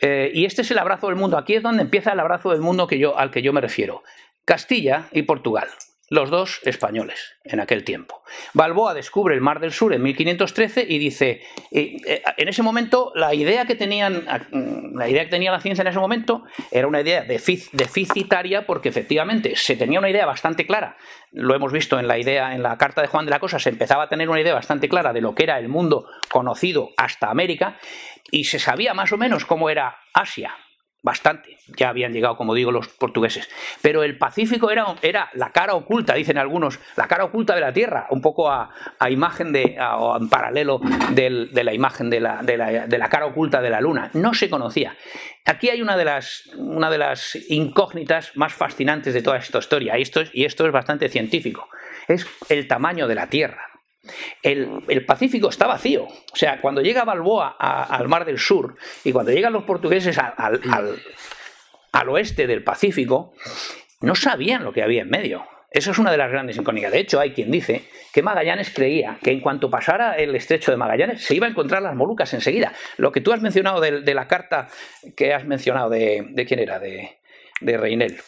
Eh, y este es el abrazo del mundo. Aquí es donde empieza el abrazo del mundo que yo, al que yo me refiero. Castilla y Portugal los dos españoles en aquel tiempo. Balboa descubre el Mar del Sur en 1513 y dice, eh, en ese momento la idea que tenían, mm, la idea que tenía la ciencia en ese momento era una idea deficitaria porque efectivamente se tenía una idea bastante clara. Lo hemos visto en la idea, en la carta de Juan de la Cosa, se empezaba a tener una idea bastante clara de lo que era el mundo conocido hasta América y se sabía más o menos cómo era Asia, bastante. Ya habían llegado, como digo, los portugueses. Pero el Pacífico era, era la cara oculta, dicen algunos, la cara oculta de la Tierra, un poco a, imagen de, o en paralelo de la imagen de la, de, la, cara oculta de la Luna. No se conocía. Aquí hay una de las, una de las incógnitas más fascinantes de toda esta historia, y esto, y esto es bastante científico. Es el tamaño de la Tierra. El, Pacífico está vacío. O sea, cuando llega Balboa al Mar del Sur y cuando llegan los portugueses al, oeste del Pacífico, no sabían lo que había en medio. Eso es una de las grandes incógnitas. De hecho, hay quien dice que Magallanes creía que en cuanto pasara el estrecho de Magallanes se iba a encontrar las Molucas enseguida. Lo que tú has mencionado de, la carta que has mencionado de, de quién era, de, de Reinel.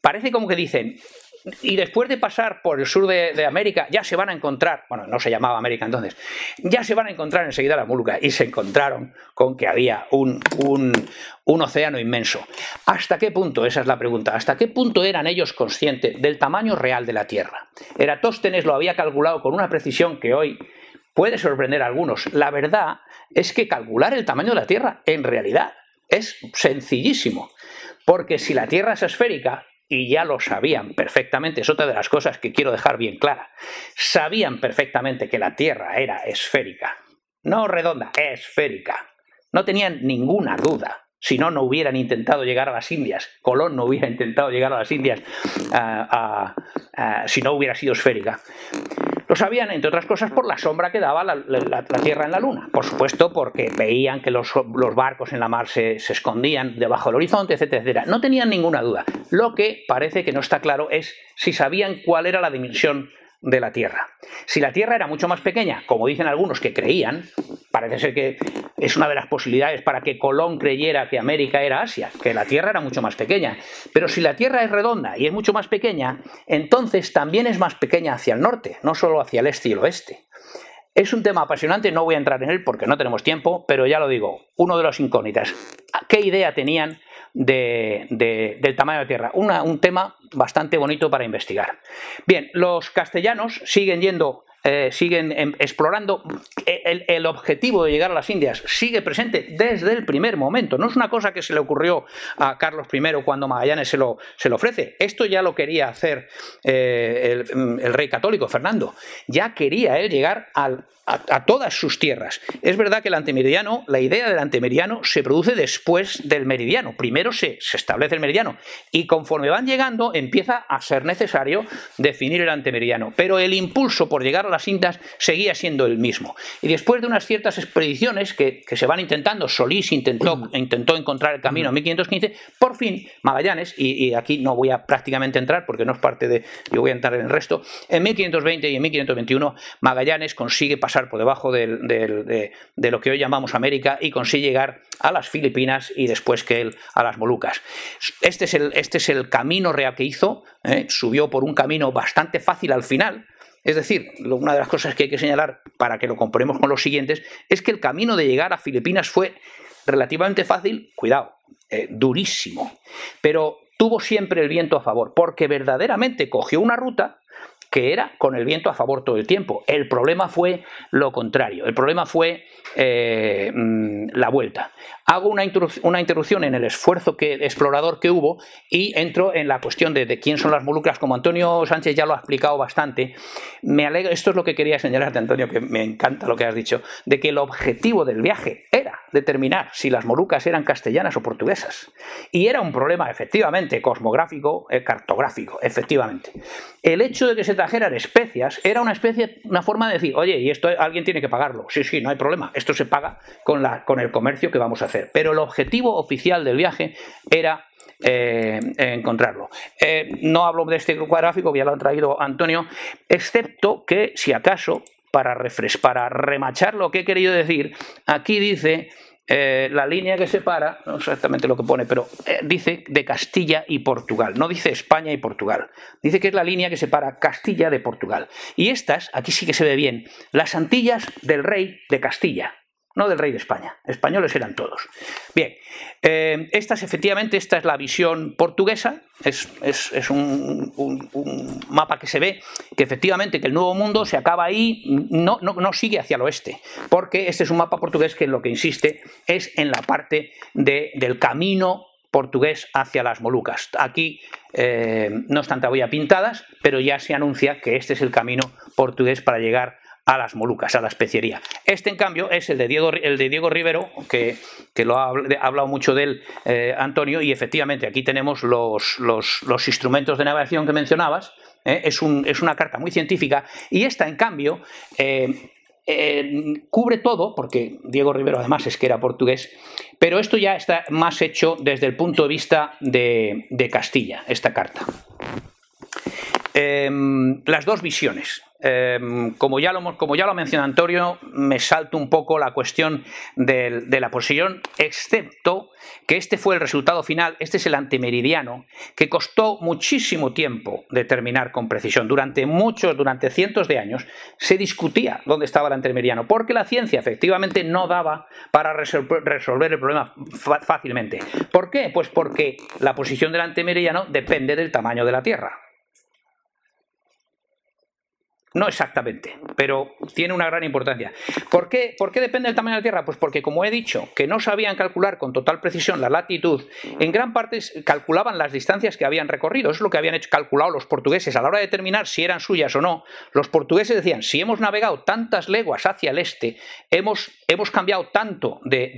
Parece como que dicen, y después de pasar por el sur de, América, ya se van a encontrar, bueno, no se llamaba América entonces, ya se van a encontrar enseguida las Molucas y se encontraron con que había un, un, océano inmenso. ¿Hasta qué punto? Esa es la pregunta. ¿Hasta qué punto eran ellos conscientes del tamaño real de la Tierra? Eratóstenes lo había calculado con una precisión que hoy puede sorprender a algunos. La verdad es que calcular el tamaño de la Tierra en realidad es sencillísimo. Porque si la Tierra es esférica, y ya lo sabían perfectamente, es otra de las cosas que quiero dejar bien clara, sabían perfectamente que la Tierra era esférica, no redonda, esférica, no tenían ninguna duda. Si no, no hubieran intentado llegar a las Indias. Colón no hubiera *laughs* intentado llegar a las Indias ah, ah, ah, si no hubiera sido esférica. Lo sabían, entre otras cosas, por la sombra que daba la, Tierra en la Luna. Por supuesto, porque veían que los, barcos en la mar se, escondían debajo del horizonte, etcétera. No tenían ninguna duda. Lo que parece que no está claro es si sabían cuál era la dimensión de la Tierra. Si la Tierra era mucho más pequeña, como dicen algunos que creían, parece ser que es una de las posibilidades para que Colón creyera que América era Asia, que la Tierra era mucho más pequeña. Pero si la Tierra es redonda y es mucho más pequeña, entonces también es más pequeña hacia el norte, no solo hacia el este y el oeste. Es un tema apasionante, no voy a entrar en él porque no tenemos tiempo, pero ya lo digo, uno de los incógnitas. ¿Qué idea tenían del tamaño de la Tierra. un tema bastante bonito para investigar. Bien, los castellanos siguen yendo eh, siguen em, explorando. El, objetivo de llegar a las Indias sigue presente desde el primer momento. No es una cosa que se le ocurrió a Carlos I cuando Magallanes se lo, se lo ofrece. Esto ya lo quería hacer eh, el, el, rey católico, Fernando. Ya quería él llegar al, a, todas sus tierras. Es verdad que el antemeridiano, la idea del antemeridiano se produce después del meridiano. Primero se, se, establece el meridiano y conforme van llegando empieza a ser necesario definir el antemeridiano. Pero el impulso por llegar a las Indias seguía siendo el mismo. Y después de unas ciertas expediciones que, se van intentando, Solís intentó, intentó encontrar el camino en 1515, por fin Magallanes, y, aquí no voy a prácticamente entrar porque no es parte de, yo voy a entrar en el resto, en 1520 y en 1521 Magallanes consigue pasar por debajo de, lo que hoy llamamos América y consigue llegar a las Filipinas y después que él a las Molucas. Este es el, este es el camino real que hizo, ¿eh? subió por un camino bastante fácil al final, es decir, una de las cosas que hay que señalar para que lo comparemos con los siguientes es que el camino de llegar a Filipinas fue relativamente fácil, cuidado, eh, durísimo, pero tuvo siempre el viento a favor, porque verdaderamente cogió una ruta que era con el viento a favor todo el tiempo. El problema fue lo contrario, el problema fue eh, mm, la vuelta. Hago una, interrupción en el esfuerzo que, explorador que hubo y entro en la cuestión de, quién son las Molucas, como Antonio Sánchez ya lo ha explicado bastante. Me alegro, esto es lo que quería señalarte, Antonio, que me encanta lo que has dicho, de que el objetivo del viaje era determinar si las Molucas eran castellanas o portuguesas. Y era un problema, efectivamente, cosmográfico, eh, cartográfico, efectivamente. El hecho de que se trajeran especias era una especie, una forma de decir, oye, y esto alguien tiene que pagarlo. Sí, sí, no hay problema. Esto se paga con, la, con el comercio que vamos a hacer. Pero el objetivo oficial del viaje era eh, encontrarlo. Eh, no hablo de este grupo gráfico, ya lo ha traído Antonio, excepto que, si acaso, para, para remachar lo que he querido decir, aquí dice eh, la línea que separa, no exactamente lo que pone, pero dice de Castilla y Portugal, no dice España y Portugal, dice que es la línea que separa Castilla de Portugal. Y estas, aquí sí que se ve bien, las Antillas del rey de Castilla no del rey de España. Españoles eran todos. Bien, eh, esta es efectivamente, esta es la visión portuguesa, es, un, mapa que se ve que efectivamente que el Nuevo Mundo se acaba ahí, no, no, sigue hacia el oeste, porque este es un mapa portugués que lo que insiste es en la parte del camino portugués hacia las Molucas. Aquí eh, no están todavía pintadas, pero ya se anuncia que este es el camino portugués para llegar a las Molucas, a la especiería. Este, en cambio, es el de Diego, el de Diego Rivero, que, lo ha, hablado mucho de él eh, Antonio, y efectivamente aquí tenemos los, los, instrumentos de navegación que mencionabas. ¿eh? es, un, es, una carta muy científica, y esta, en cambio, eh, cubre todo, porque Diego Rivero además es que era portugués, pero esto ya está más hecho desde el punto de vista de, de Castilla, esta carta. las dos visiones. Em, como, ya lo, como ya lo Antonio, me salto un poco la cuestión de, la posición, excepto que este fue el resultado final, este es el antemeridiano, que costó muchísimo tiempo determinar con precisión. Durante muchos, durante cientos de años, se discutía dónde estaba el antemeridiano, porque la ciencia efectivamente no daba para resolver el problema fácilmente. ¿Por qué? Pues porque la posición del antemeridiano depende del tamaño de la Tierra. No exactamente, pero tiene una gran importancia. ¿Por qué, ¿Por qué depende del tamaño de la Tierra? Pues porque, como he dicho, que no sabían calcular con total precisión la latitud, en gran parte calculaban las distancias que habían recorrido. Eso es lo que habían calculado los portugueses. A la hora de determinar si eran suyas o no, los portugueses decían, si hemos navegado tantas leguas hacia el este, hemos, hemos cambiado tanto de,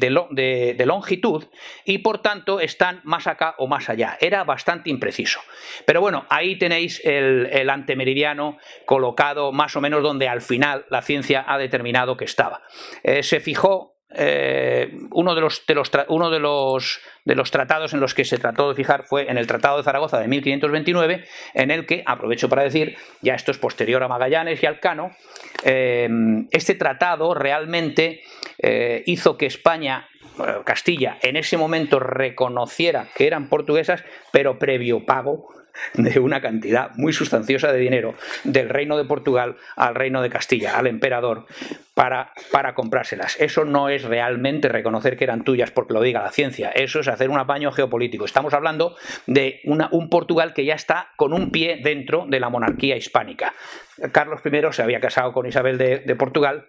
longitud y por tanto están más acá o más allá. Era bastante impreciso. Pero bueno, ahí tenéis el antemeridiano colocado más o menos donde al final la ciencia ha determinado que estaba. Eh, se fijó eh, uno, de los, uno de, los, de los tratados en los que se trató de fijar fue en el Tratado de Zaragoza de 1529, en el que, aprovecho para decir, ya esto es posterior a Magallanes y al Cano, eh, este tratado realmente hizo que España Castilla en ese momento reconociera que eran portuguesas, pero previo pago de una cantidad muy sustanciosa de dinero del reino de Portugal al reino de Castilla, al emperador, para, comprárselas. Eso no es realmente reconocer que eran tuyas porque lo diga la ciencia, eso es hacer un apaño geopolítico. Estamos hablando de un Portugal que ya está con un pie dentro de la monarquía hispánica. Carlos I se había casado con Isabel de, Portugal,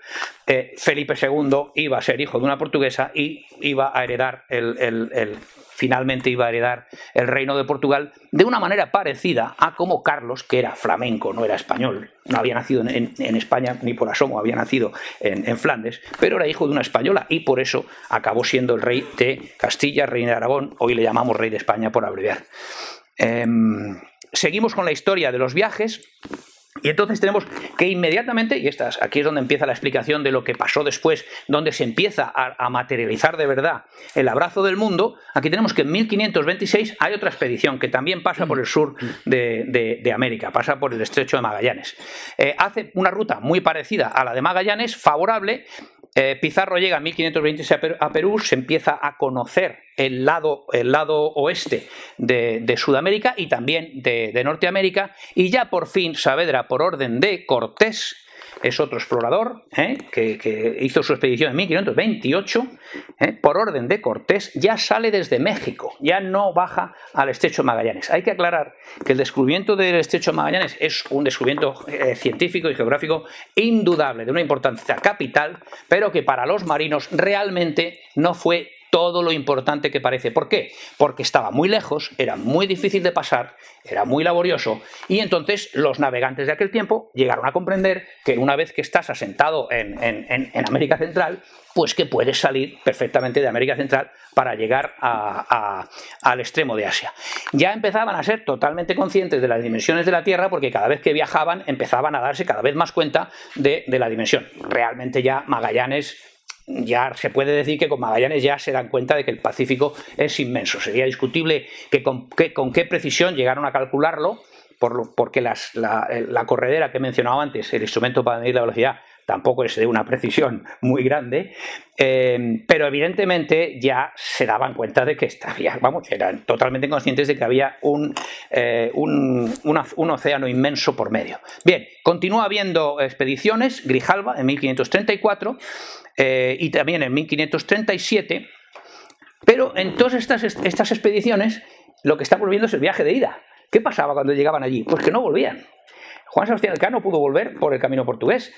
eh, Felipe II iba a ser hijo de una portuguesa y iba a heredar el, finalmente iba a heredar el reino de Portugal de una manera parecida a como Carlos, que era flamenco, no era español, no había nacido en, España ni por asomo, había nacido en, Flandes, pero era hijo de una española y por eso acabó siendo el rey de Castilla, rey de Aragón, hoy le llamamos rey de España por abreviar. Em, seguimos con la historia de los viajes. Y entonces tenemos que inmediatamente, y estas, aquí es donde empieza la explicación de lo que pasó después, donde se empieza a, materializar de verdad el abrazo del mundo, aquí tenemos que en 1526 hay otra expedición que también pasa por el sur de, América, pasa por el estrecho de Magallanes. Eh, hace una ruta muy parecida a la de Magallanes, favorable, eh, Pizarro llega en 1526 a Perú, se empieza a conocer el lado, el lado oeste de, Sudamérica y también de, Norteamérica, y ya por fin Saavedra, por orden de Cortés, es otro explorador ¿eh? que, hizo su expedición en 1528, ¿eh? por orden de Cortés, ya sale desde México, ya no baja al estrecho Magallanes. Hay que aclarar que el descubrimiento del estrecho Magallanes es un descubrimiento eh, científico y geográfico indudable, de una importancia capital, pero que para los marinos realmente no fue todo lo importante que parece. ¿Por qué? Porque estaba muy lejos, era muy difícil de pasar, era muy laborioso y entonces los navegantes de aquel tiempo llegaron a comprender que una vez que estás asentado en, América Central, pues que puedes salir perfectamente de América Central para llegar al extremo de Asia. Ya empezaban a ser totalmente conscientes de las dimensiones de la Tierra porque cada vez que viajaban empezaban a darse cada vez más cuenta de la dimensión. Realmente ya Magallanes ya se puede decir que con Magallanes ya se dan cuenta de que el Pacífico es inmenso. Sería discutible que con, qué precisión llegaron a calcularlo, porque la, la, corredera que he mencionado antes, el instrumento para medir la velocidad, tampoco es de una precisión muy grande, eh, pero evidentemente ya se daban cuenta de que había, vamos, eran totalmente conscientes de que había un, eh, un, un, océano inmenso por medio. Bien, continúa habiendo expediciones, Grijalva en 1534 eh, y también en 1537, pero en todas estas, estas expediciones lo que está volviendo es el viaje de ida. ¿Qué pasaba cuando llegaban allí? Pues que no volvían. Juan Sebastián Elcano pudo volver por el camino portugués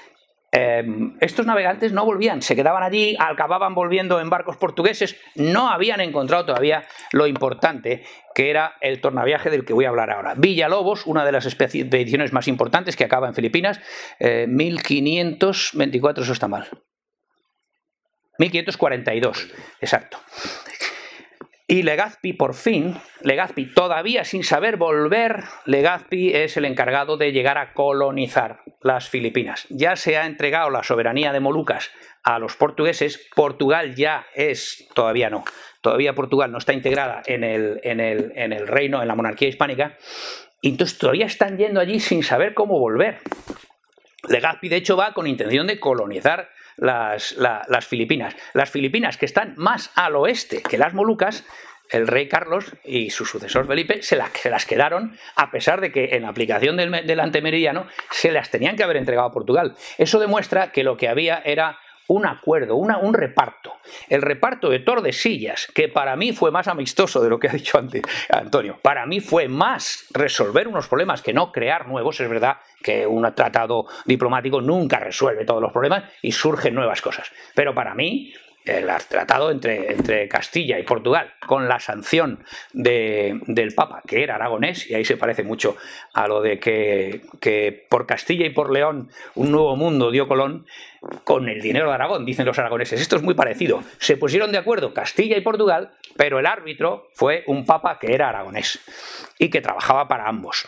Em, estos navegantes no volvían, se quedaban allí, acababan volviendo en barcos portugueses, no habían encontrado todavía lo importante que era el tornaviaje del que voy a hablar ahora. Villalobos, una de las expediciones más importantes que acaba en Filipinas, 1524, eh, eso está mal. 1542, exacto. Y Legazpi, por fin, Legazpi todavía sin saber volver, Legazpi es el encargado de llegar a colonizar las Filipinas. Ya se ha entregado la soberanía de Molucas a los portugueses, Portugal ya es, todavía no, todavía Portugal no está integrada en el, en el, en el reino, en la monarquía hispánica, y entonces todavía están yendo allí sin saber cómo volver. Legazpi, de hecho, va con intención de colonizar las, Filipinas. Las Filipinas que están más al oeste que las Molucas, el rey Carlos y su sucesor Felipe se, las quedaron, a pesar de que en aplicación del, del antemeridiano se las tenían que haber entregado a Portugal. Eso demuestra que lo que había era un acuerdo, un reparto. El reparto de Tordesillas, que para mí fue más amistoso de lo que ha dicho antes Antonio, para mí fue más resolver unos problemas que no crear nuevos. Es verdad que un tratado diplomático nunca resuelve todos los problemas y surgen nuevas cosas. Pero para mí el tratado entre, entre, Castilla y Portugal con la sanción del Papa, que era aragonés, y ahí se parece mucho a lo de que, que, por Castilla y por León un nuevo mundo dio Colón, con el dinero de Aragón, dicen los aragoneses. Esto es muy parecido. Se pusieron de acuerdo Castilla y Portugal, pero el árbitro fue un Papa que era aragonés y que trabajaba para ambos.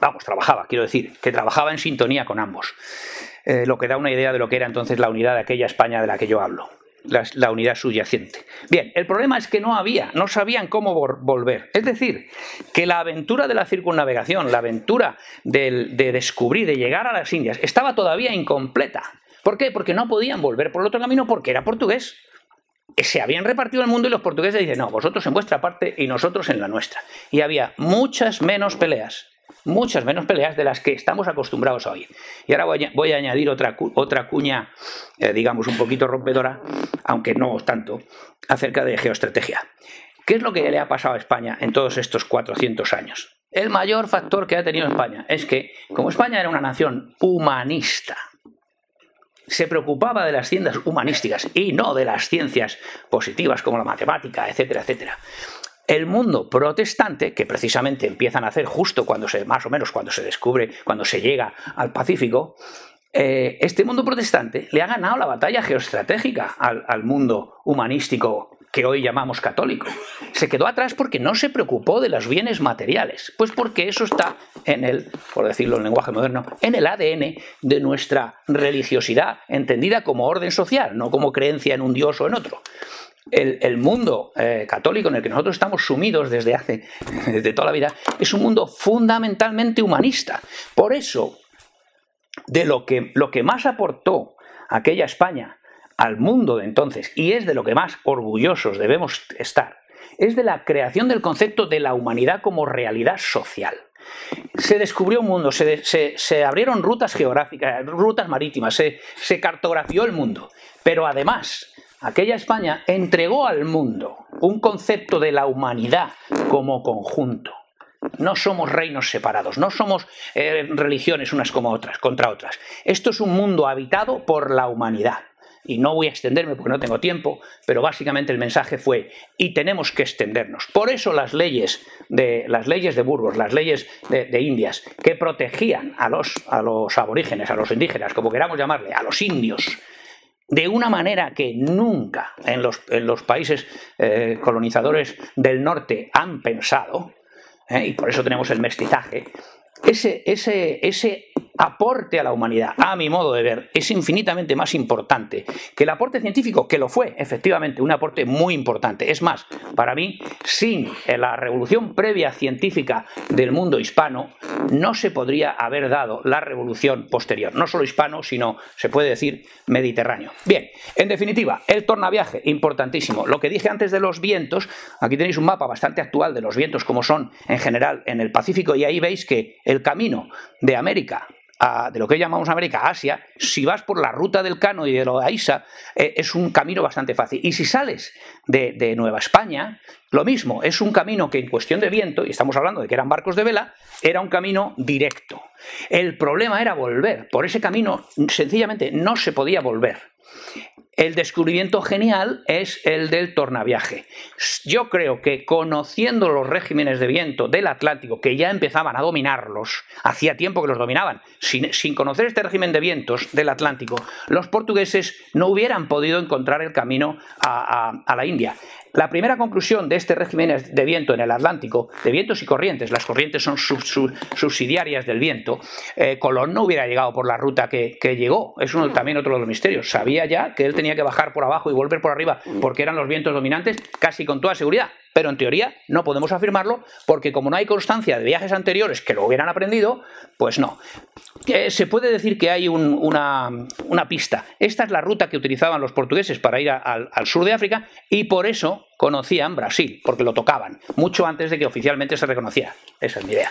Vamos, trabajaba, quiero decir, que trabajaba en sintonía con ambos. Eh, lo que da una idea de lo que era entonces la unidad de aquella España de la que yo hablo la, unidad subyacente. Bien, el problema es que no había, no sabían cómo volver. Es decir, que la aventura de la circunnavegación, la aventura de descubrir, de llegar a las Indias, estaba todavía incompleta. ¿Por qué? Porque no podían volver por el otro camino porque era portugués. Se habían repartido el mundo y los portugueses dicen, no, vosotros en vuestra parte y nosotros en la nuestra. Y había muchas menos peleas muchas menos peleas de las que estamos acostumbrados a oír. Y ahora voy a, añadir otra, otra cuña, eh, digamos, un poquito rompedora, aunque no tanto, acerca de geoestrategia. ¿Qué es lo que le ha pasado a España en todos estos 400 años? El mayor factor que ha tenido España es que, como España era una nación humanista, se preocupaba de las ciencias humanísticas y no de las ciencias positivas como la matemática, etcétera, etcétera el mundo protestante, que precisamente empiezan a hacer justo cuando se, más o menos cuando se descubre, cuando se llega al Pacífico, eh, este mundo protestante le ha ganado la batalla geoestratégica al, mundo humanístico que hoy llamamos católico. Se quedó atrás porque no se preocupó de los bienes materiales, pues porque eso está en el, por decirlo en lenguaje moderno, en el ADN de nuestra religiosidad, entendida como orden social, no como creencia en un dios o en otro el, mundo eh, católico en el que nosotros estamos sumidos desde hace, *laughs* toda la vida, es un mundo fundamentalmente humanista. Por eso, de lo que, lo que más aportó aquella España al mundo de entonces, y es de lo que más orgullosos debemos estar, es de la creación del concepto de la humanidad como realidad social. Se descubrió un mundo, se, se, abrieron rutas geográficas, rutas marítimas, se, se cartografió el mundo. Pero además, aquella España entregó al mundo un concepto de la humanidad como conjunto. No somos reinos separados, no somos eh, religiones unas como otras, contra otras. Esto es un mundo habitado por la humanidad. Y no voy a extenderme porque no tengo tiempo, pero básicamente el mensaje fue y tenemos que extendernos. Por eso las leyes de las leyes de Burgos, las leyes de, Indias, que protegían a los, a los aborígenes, a los indígenas, como queramos llamarle, a los indios, de una manera que nunca en los, en los países eh, colonizadores del norte han pensado, ¿eh? y por eso tenemos el mestizaje, ese, ese, ese aporte a la humanidad, a mi modo de ver, es infinitamente más importante que el aporte científico, que lo fue, efectivamente, un aporte muy importante. Es más, para mí, sin la revolución previa científica del mundo hispano, no se podría haber dado la revolución posterior, no solo hispano, sino, se puede decir, mediterráneo. Bien, en definitiva, el tornaviaje, importantísimo. Lo que dije antes de los vientos, aquí tenéis un mapa bastante actual de los vientos como son en general en el Pacífico y ahí veis que el camino de América de lo que llamamos América Asia, si vas por la ruta del Cano y de lo de Aisa, eh, es un camino bastante fácil. Y si sales de, Nueva España, lo mismo, es un camino que en cuestión de viento, y estamos hablando de que eran barcos de vela, era un camino directo. El problema era volver. Por ese camino, sencillamente, no se podía volver. El descubrimiento genial es el del tornaviaje. Yo creo que conociendo los regímenes de viento del Atlántico, que ya empezaban a dominarlos, hacía tiempo que los dominaban, sin, conocer este régimen de vientos del Atlántico, los portugueses no hubieran podido encontrar el camino a la India. La primera conclusión de este régimen de viento en el Atlántico, de vientos y corrientes, las corrientes son subsidiarias del viento, eh, Colón no hubiera llegado por la ruta que, llegó. Es uno, también otro de los misterios. Sabía ya que él tenía que bajar por abajo y volver por arriba porque eran los vientos dominantes, casi con toda seguridad. Pero en teoría no podemos afirmarlo porque como no hay constancia de viajes anteriores que lo hubieran aprendido, pues no. se puede decir que hay una, pista. Esta es la ruta que utilizaban los portugueses para ir al sur de África y por eso conocían Brasil, porque lo tocaban, mucho antes de que oficialmente se reconociera. Esa es mi idea.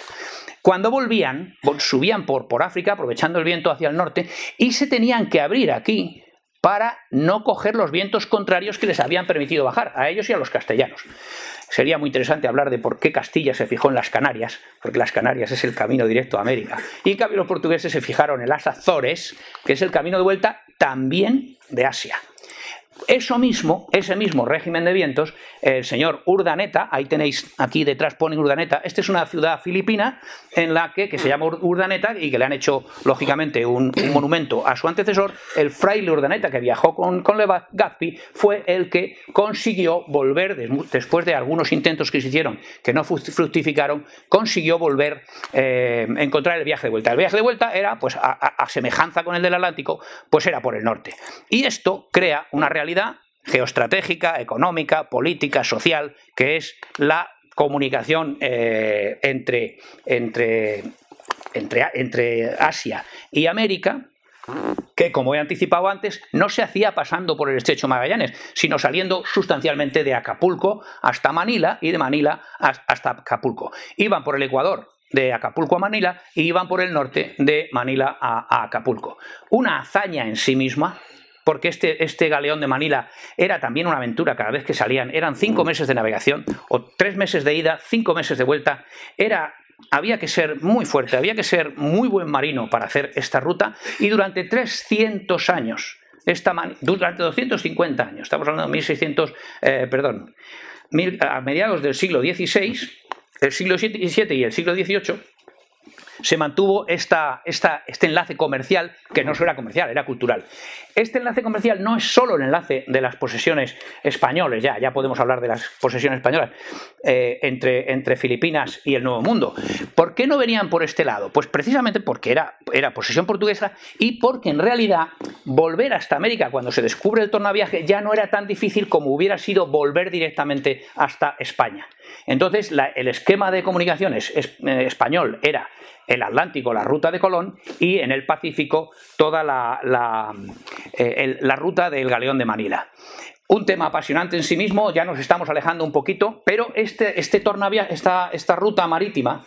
Cuando volvían, subían por, por África, aprovechando el viento hacia el norte, y se tenían que abrir aquí para no coger los vientos contrarios que les habían permitido bajar, a ellos y a los castellanos. Sería muy interesante hablar de por qué Castilla se fijó en las Canarias, porque las Canarias es el camino directo a América. Y en cambio los portugueses se fijaron en las Azores, que es el camino de vuelta también de Asia. Eso mismo, ese mismo régimen de vientos, el señor Urdaneta, ahí tenéis, aquí detrás pone Urdaneta, esta es una ciudad filipina en la que, que se llama Urdaneta y que le han hecho, lógicamente, un, monumento a su antecesor, el fraile Urdaneta, que viajó con, con Legazpi, fue el que consiguió volver, después de algunos intentos que se hicieron que no fructificaron, consiguió volver, eh, encontrar el viaje de vuelta. El viaje de vuelta era, pues, a semejanza con el del Atlántico, pues era por el norte. Y esto crea una realidad geoestratégica, económica, política, social, que es la comunicación eh, entre, entre, entre, entre Asia y América, que como he anticipado antes, no se hacía pasando por el estrecho Magallanes, sino saliendo sustancialmente de Acapulco hasta Manila y de Manila hasta Acapulco. Iban por el Ecuador de Acapulco a Manila y iban por el norte de Manila a Acapulco. Una hazaña en sí misma, porque este, este galeón de Manila era también una aventura cada vez que salían. Eran cinco mm. meses de navegación, o tres meses de ida, cinco meses de vuelta. Era había que ser muy fuerte, había que ser muy buen marino para hacer esta ruta y durante 300 años, esta durante 250 años, estamos hablando de 1600, eh, perdón, a mediados del siglo XVI, el siglo XVII y el siglo XVIII, se mantuvo esta, esta, este enlace comercial, que no solo era comercial, era cultural. Este enlace comercial no es solo el enlace de las posesiones españoles, ya, ya podemos hablar de las posesiones españolas, eh, entre, entre Filipinas y el Nuevo Mundo. ¿Por qué no venían por este lado? Pues precisamente porque era, era posesión portuguesa y porque en realidad volver hasta América cuando se descubre el tornaviaje ya no era tan difícil como hubiera sido volver directamente hasta España. Entonces, el esquema de comunicaciones eh, español era el Atlántico, la ruta de Colón, y en el Pacífico toda la, eh, la ruta del galeón de Manila. Un tema apasionante en sí mismo, ya nos estamos alejando un poquito, pero este, este tornaviaje, esta, esta ruta marítima,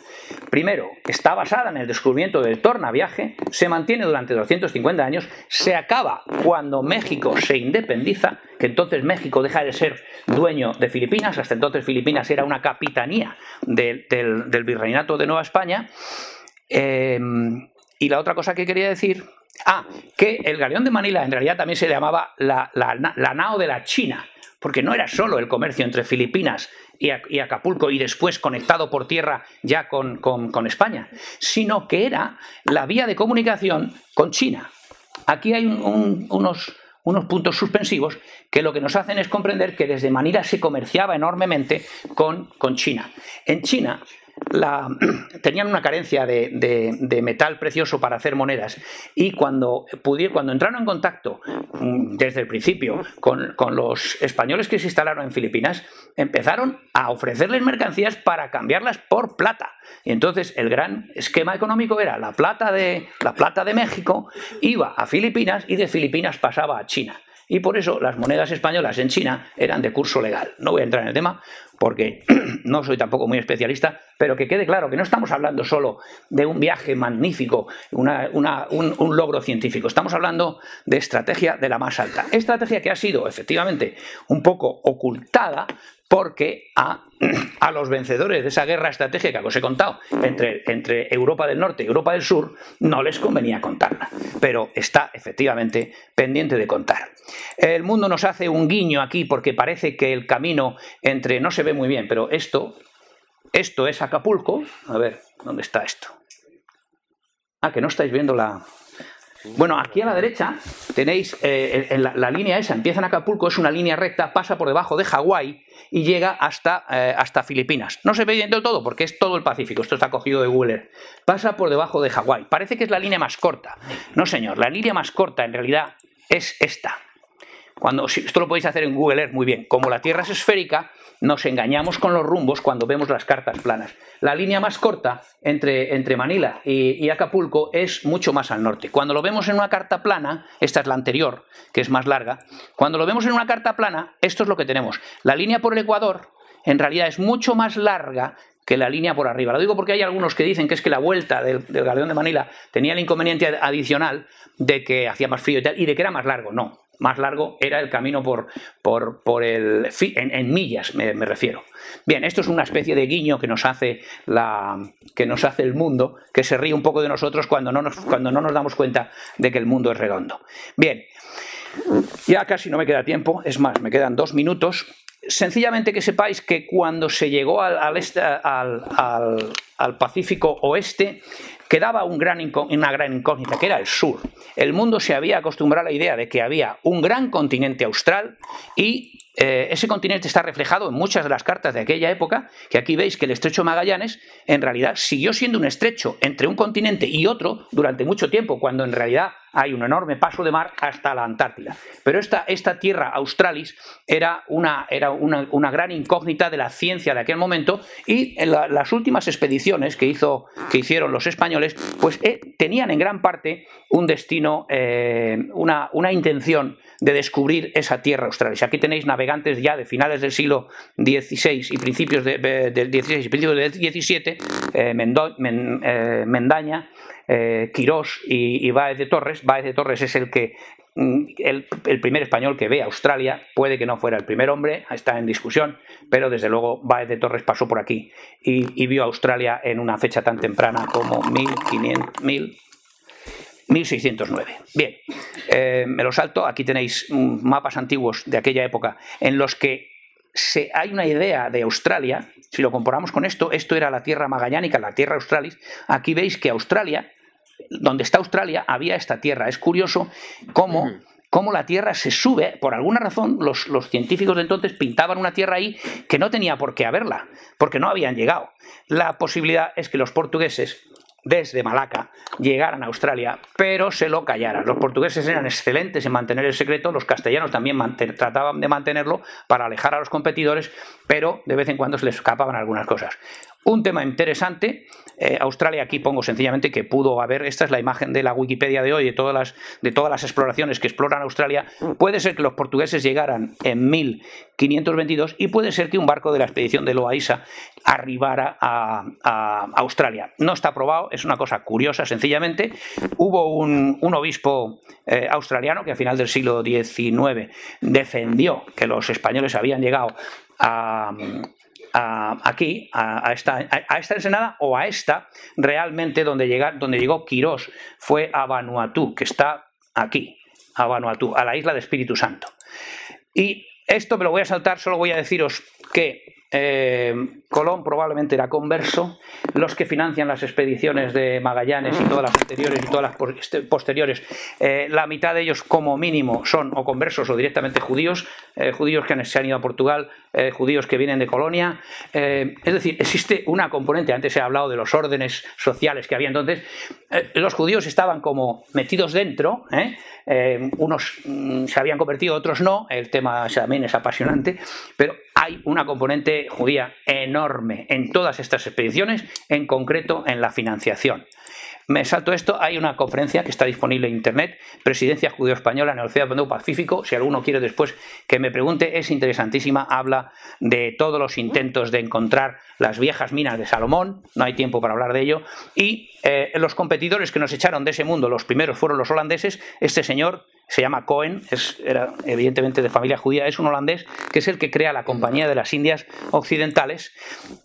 primero, está basada en el descubrimiento del tornaviaje, se mantiene durante 250 años, se acaba cuando México se independiza, que entonces México deja de ser dueño de Filipinas, hasta entonces Filipinas era una capitanía del, virreinato de Nueva España. Eh, y la otra cosa que quería decir Ah, que el galeón de Manila en realidad también se llamaba la, nao de la China, porque no era solo el comercio entre Filipinas y, Acapulco y después conectado por tierra ya con, España, sino que era la vía de comunicación con China. Aquí hay unos, unos puntos suspensivos que lo que nos hacen es comprender que desde Manila se comerciaba enormemente con, con China. En China *clears throat* tenían una carencia de, metal precioso para hacer monedas y cuando, cuando entraron en contacto mm, desde el principio con, los españoles que se instalaron en Filipinas, empezaron a ofrecerles mercancías para cambiarlas por plata. Y entonces el gran esquema económico era la plata de, la plata de México iba a Filipinas y de Filipinas pasaba a China y por eso las monedas españolas en China eran de curso legal. No voy a entrar en el tema porque *clears throat* no soy tampoco muy especialista, pero que quede claro que no estamos hablando solo de un viaje magnífico, un, un, logro científico, estamos hablando de estrategia de la más alta. Estrategia que ha sido efectivamente un poco ocultada porque a, los vencedores de esa guerra estratégica que os he contado entre, entre Europa del Norte y Europa del Sur no les convenía contarla, pero está efectivamente pendiente de contar. El mundo nos hace un guiño aquí porque parece que el camino entre, no se ve muy bien, pero esto, esto es Acapulco, a ver, ¿dónde está esto? Ah, que no estáis viendo la, bueno, aquí a la derecha tenéis eh, la, línea esa, empieza en Acapulco, es una línea recta, pasa por debajo de Hawái y llega hasta, eh, hasta Filipinas. No se ve del todo porque es todo el Pacífico, esto está cogido de Google Pasa por debajo de Hawái. Parece que es la línea más corta. No, señor, la línea más corta en realidad es esta. Cuando, esto lo podéis hacer en Google Earth muy bien. Como la Tierra es esférica, nos engañamos con los rumbos cuando vemos las cartas planas. La línea más corta entre, entre Manila y, Acapulco es mucho más al norte. Cuando lo vemos en una carta plana, esta es la anterior, que es más larga, cuando lo vemos en una carta plana, esto es lo que tenemos. La línea por el Ecuador en realidad es mucho más larga que la línea por arriba. Lo digo porque hay algunos que dicen que es que la vuelta del, del galeón de Manila tenía el inconveniente adicional de que hacía más frío y, tal, y de que era más largo. No, más largo era el camino por, por, por el, en, millas, me, refiero. Bien, esto es una especie de guiño que nos, hace la, que nos hace el mundo, que se ríe un poco de nosotros cuando no nos, cuando no nos damos cuenta de que el mundo es redondo. Bien, ya casi no me queda tiempo, es más, me quedan dos minutos. Sencillamente que sepáis que cuando se llegó al, al, este, al, Pacífico Oeste, quedaba un gran una gran incógnita, que era el sur. El mundo se había acostumbrado a la idea de que había un gran continente austral y eh, ese continente está reflejado en muchas de las cartas de aquella época, que aquí veis que el estrecho Magallanes en realidad siguió siendo un estrecho entre un continente y otro durante mucho tiempo, cuando en realidad hay un enorme paso de mar hasta la Antártida. Pero esta, esta tierra australis era, una, era una, gran incógnita de la ciencia de aquel momento y en las últimas expediciones que, hizo, que hicieron los españoles, pues eh, tenían en gran parte un destino, eh, una, una intención de descubrir esa tierra australis. Aquí tenéis navegantes ya de finales del siglo XVI y principios del XVI y principios del XVII, Mendaña, eh, Quirós y, y Báez de Torres. Báez de Torres es el que mm, el, primer español que ve Australia, puede que no fuera el primer hombre, está en discusión, pero desde luego Báez de Torres pasó por aquí y, vio Australia en una fecha tan temprana como 1500, 1609. Bien, eh, me lo salto, aquí tenéis mapas antiguos de aquella época en los que se, hay una idea de Australia, si lo comparamos con esto, esto era la Tierra Magallánica, la Tierra Australis, aquí veis que Australia, donde está Australia, había esta Tierra. Es curioso cómo, cómo la Tierra se sube, por alguna razón los, los, científicos de entonces pintaban una Tierra ahí que no tenía por qué haberla, porque no habían llegado. La posibilidad es que los portugueses desde Malaca llegaran a Australia, pero se lo callaran. Los portugueses eran excelentes en mantener el secreto, los castellanos también trataban de mantenerlo para alejar a los competidores, pero de vez en cuando se les escapaban algunas cosas. Un tema interesante, eh, Australia aquí pongo sencillamente que pudo haber, esta es la imagen de la Wikipedia de hoy, de todas, las, de todas las exploraciones que exploran Australia, puede ser que los portugueses llegaran en 1522 y puede ser que un barco de la expedición de Loaiza arribara a, Australia. No está probado, es una cosa curiosa sencillamente. Hubo un, obispo eh, australiano que a final del siglo XIX defendió que los españoles habían llegado a, aquí, a, esta, a, esta, ensenada o a esta, realmente donde, donde llegó Quirós fue a Vanuatu, que está aquí, a Vanuatu, a la isla de Espíritu Santo. Y esto me lo voy a saltar, solo voy a deciros que eh, Colón probablemente era converso, los que financian las expediciones de Magallanes y todas las anteriores y todas las este, posteriores, eh, la mitad de ellos como mínimo son o conversos o directamente judíos, eh, judíos que se han ido a Portugal, judíos que vienen de Colonia, es decir, existe una componente, antes he hablado de los órdenes sociales que había entonces, los judíos estaban como metidos dentro, unos mm, se habían convertido, otros no, el tema también es apasionante, pero hay una componente judía enorme en todas estas expediciones, en concreto en la financiación. Me salto esto, hay una conferencia que está disponible en internet, Presidencia Judeo-Española en el Océano Pacífico, si alguno quiere después que me pregunte, es interesantísima, habla de todos los intentos de encontrar las viejas minas de Salomón, no hay tiempo para hablar de ello, y eh, los competidores que nos echaron de ese mundo, los primeros fueron los holandeses, este señor se llama Cohen, es, era evidentemente de familia judía, es un holandés que es el que crea la Compañía de las Indias Occidentales.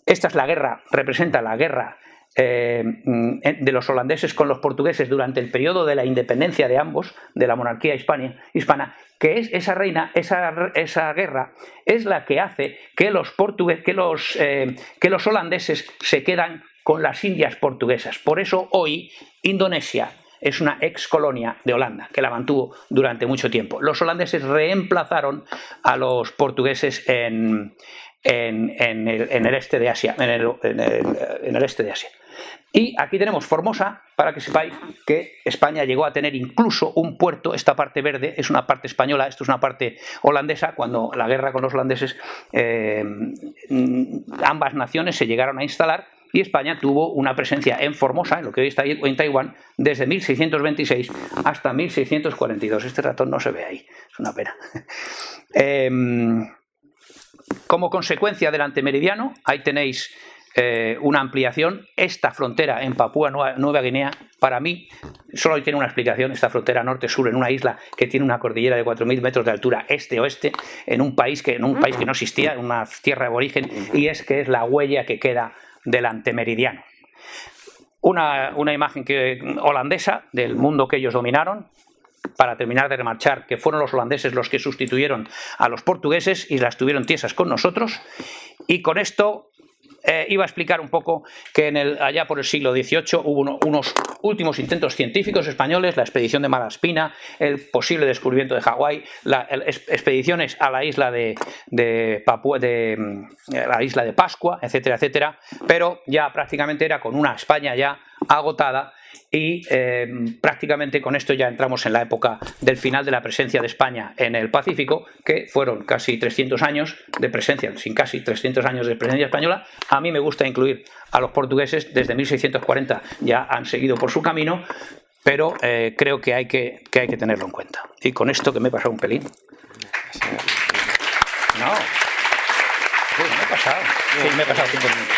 Esta es la guerra, representa la guerra eh, de los holandeses con los portugueses durante el periodo de la independencia de ambos, de la monarquía hispana, que es esa reina, esa, esa, guerra, es la que hace que los, que, los, eh, que los holandeses se quedan con las Indias portuguesas. Por eso hoy Indonesia, es una ex colonia de Holanda, que la mantuvo durante mucho tiempo. Los holandeses reemplazaron a los portugueses en, el, este de Asia. En el, este de Asia. Y aquí tenemos Formosa, para que sepáis que España llegó a tener incluso un puerto, esta parte verde es una parte española, esto es una parte holandesa, cuando la guerra con los holandeses, eh, ambas naciones se llegaron a instalar y España tuvo una presencia en Formosa, en lo que hoy está en Taiwán, desde 1626 hasta 1642. Este ratón no se ve ahí, es una pena. *laughs* Em, como consecuencia del antemeridiano, ahí tenéis eh, una ampliación. Esta frontera en Papúa Nueva, Guinea, para mí, solo tiene una explicación. Esta frontera norte-sur en una isla que tiene una cordillera de 4.000 metros de altura este-oeste, en un país que en un país que no existía, en una tierra de origen, y es que es la huella que queda del antemeridiano. Una, una imagen que, holandesa del mundo que ellos dominaron, para terminar de remarchar, que fueron los holandeses los que sustituyeron a los portugueses y las tuvieron tiesas con nosotros. Y con esto eh, iba a explicar un poco que en el, allá por el siglo XVIII hubo unos últimos intentos científicos españoles, la expedición de Malaspina, el posible descubrimiento de Hawái, las expediciones a la isla de, de, de mm, la isla de Pascua, etcétera, etcétera, pero ya prácticamente era con una España ya agotada y eh, prácticamente con esto ya entramos en la época del final de la presencia de España en el Pacífico, que fueron casi 300 años de presencia, sin casi 300 años de presencia española. A mí me gusta incluir a los portugueses, desde 1640 ya han seguido por su camino, pero eh, creo que hay que, hay que tenerlo en cuenta. Y con esto que me he pasado un pelín. No. me he pasado. Sí, me he pasado cinco minutos.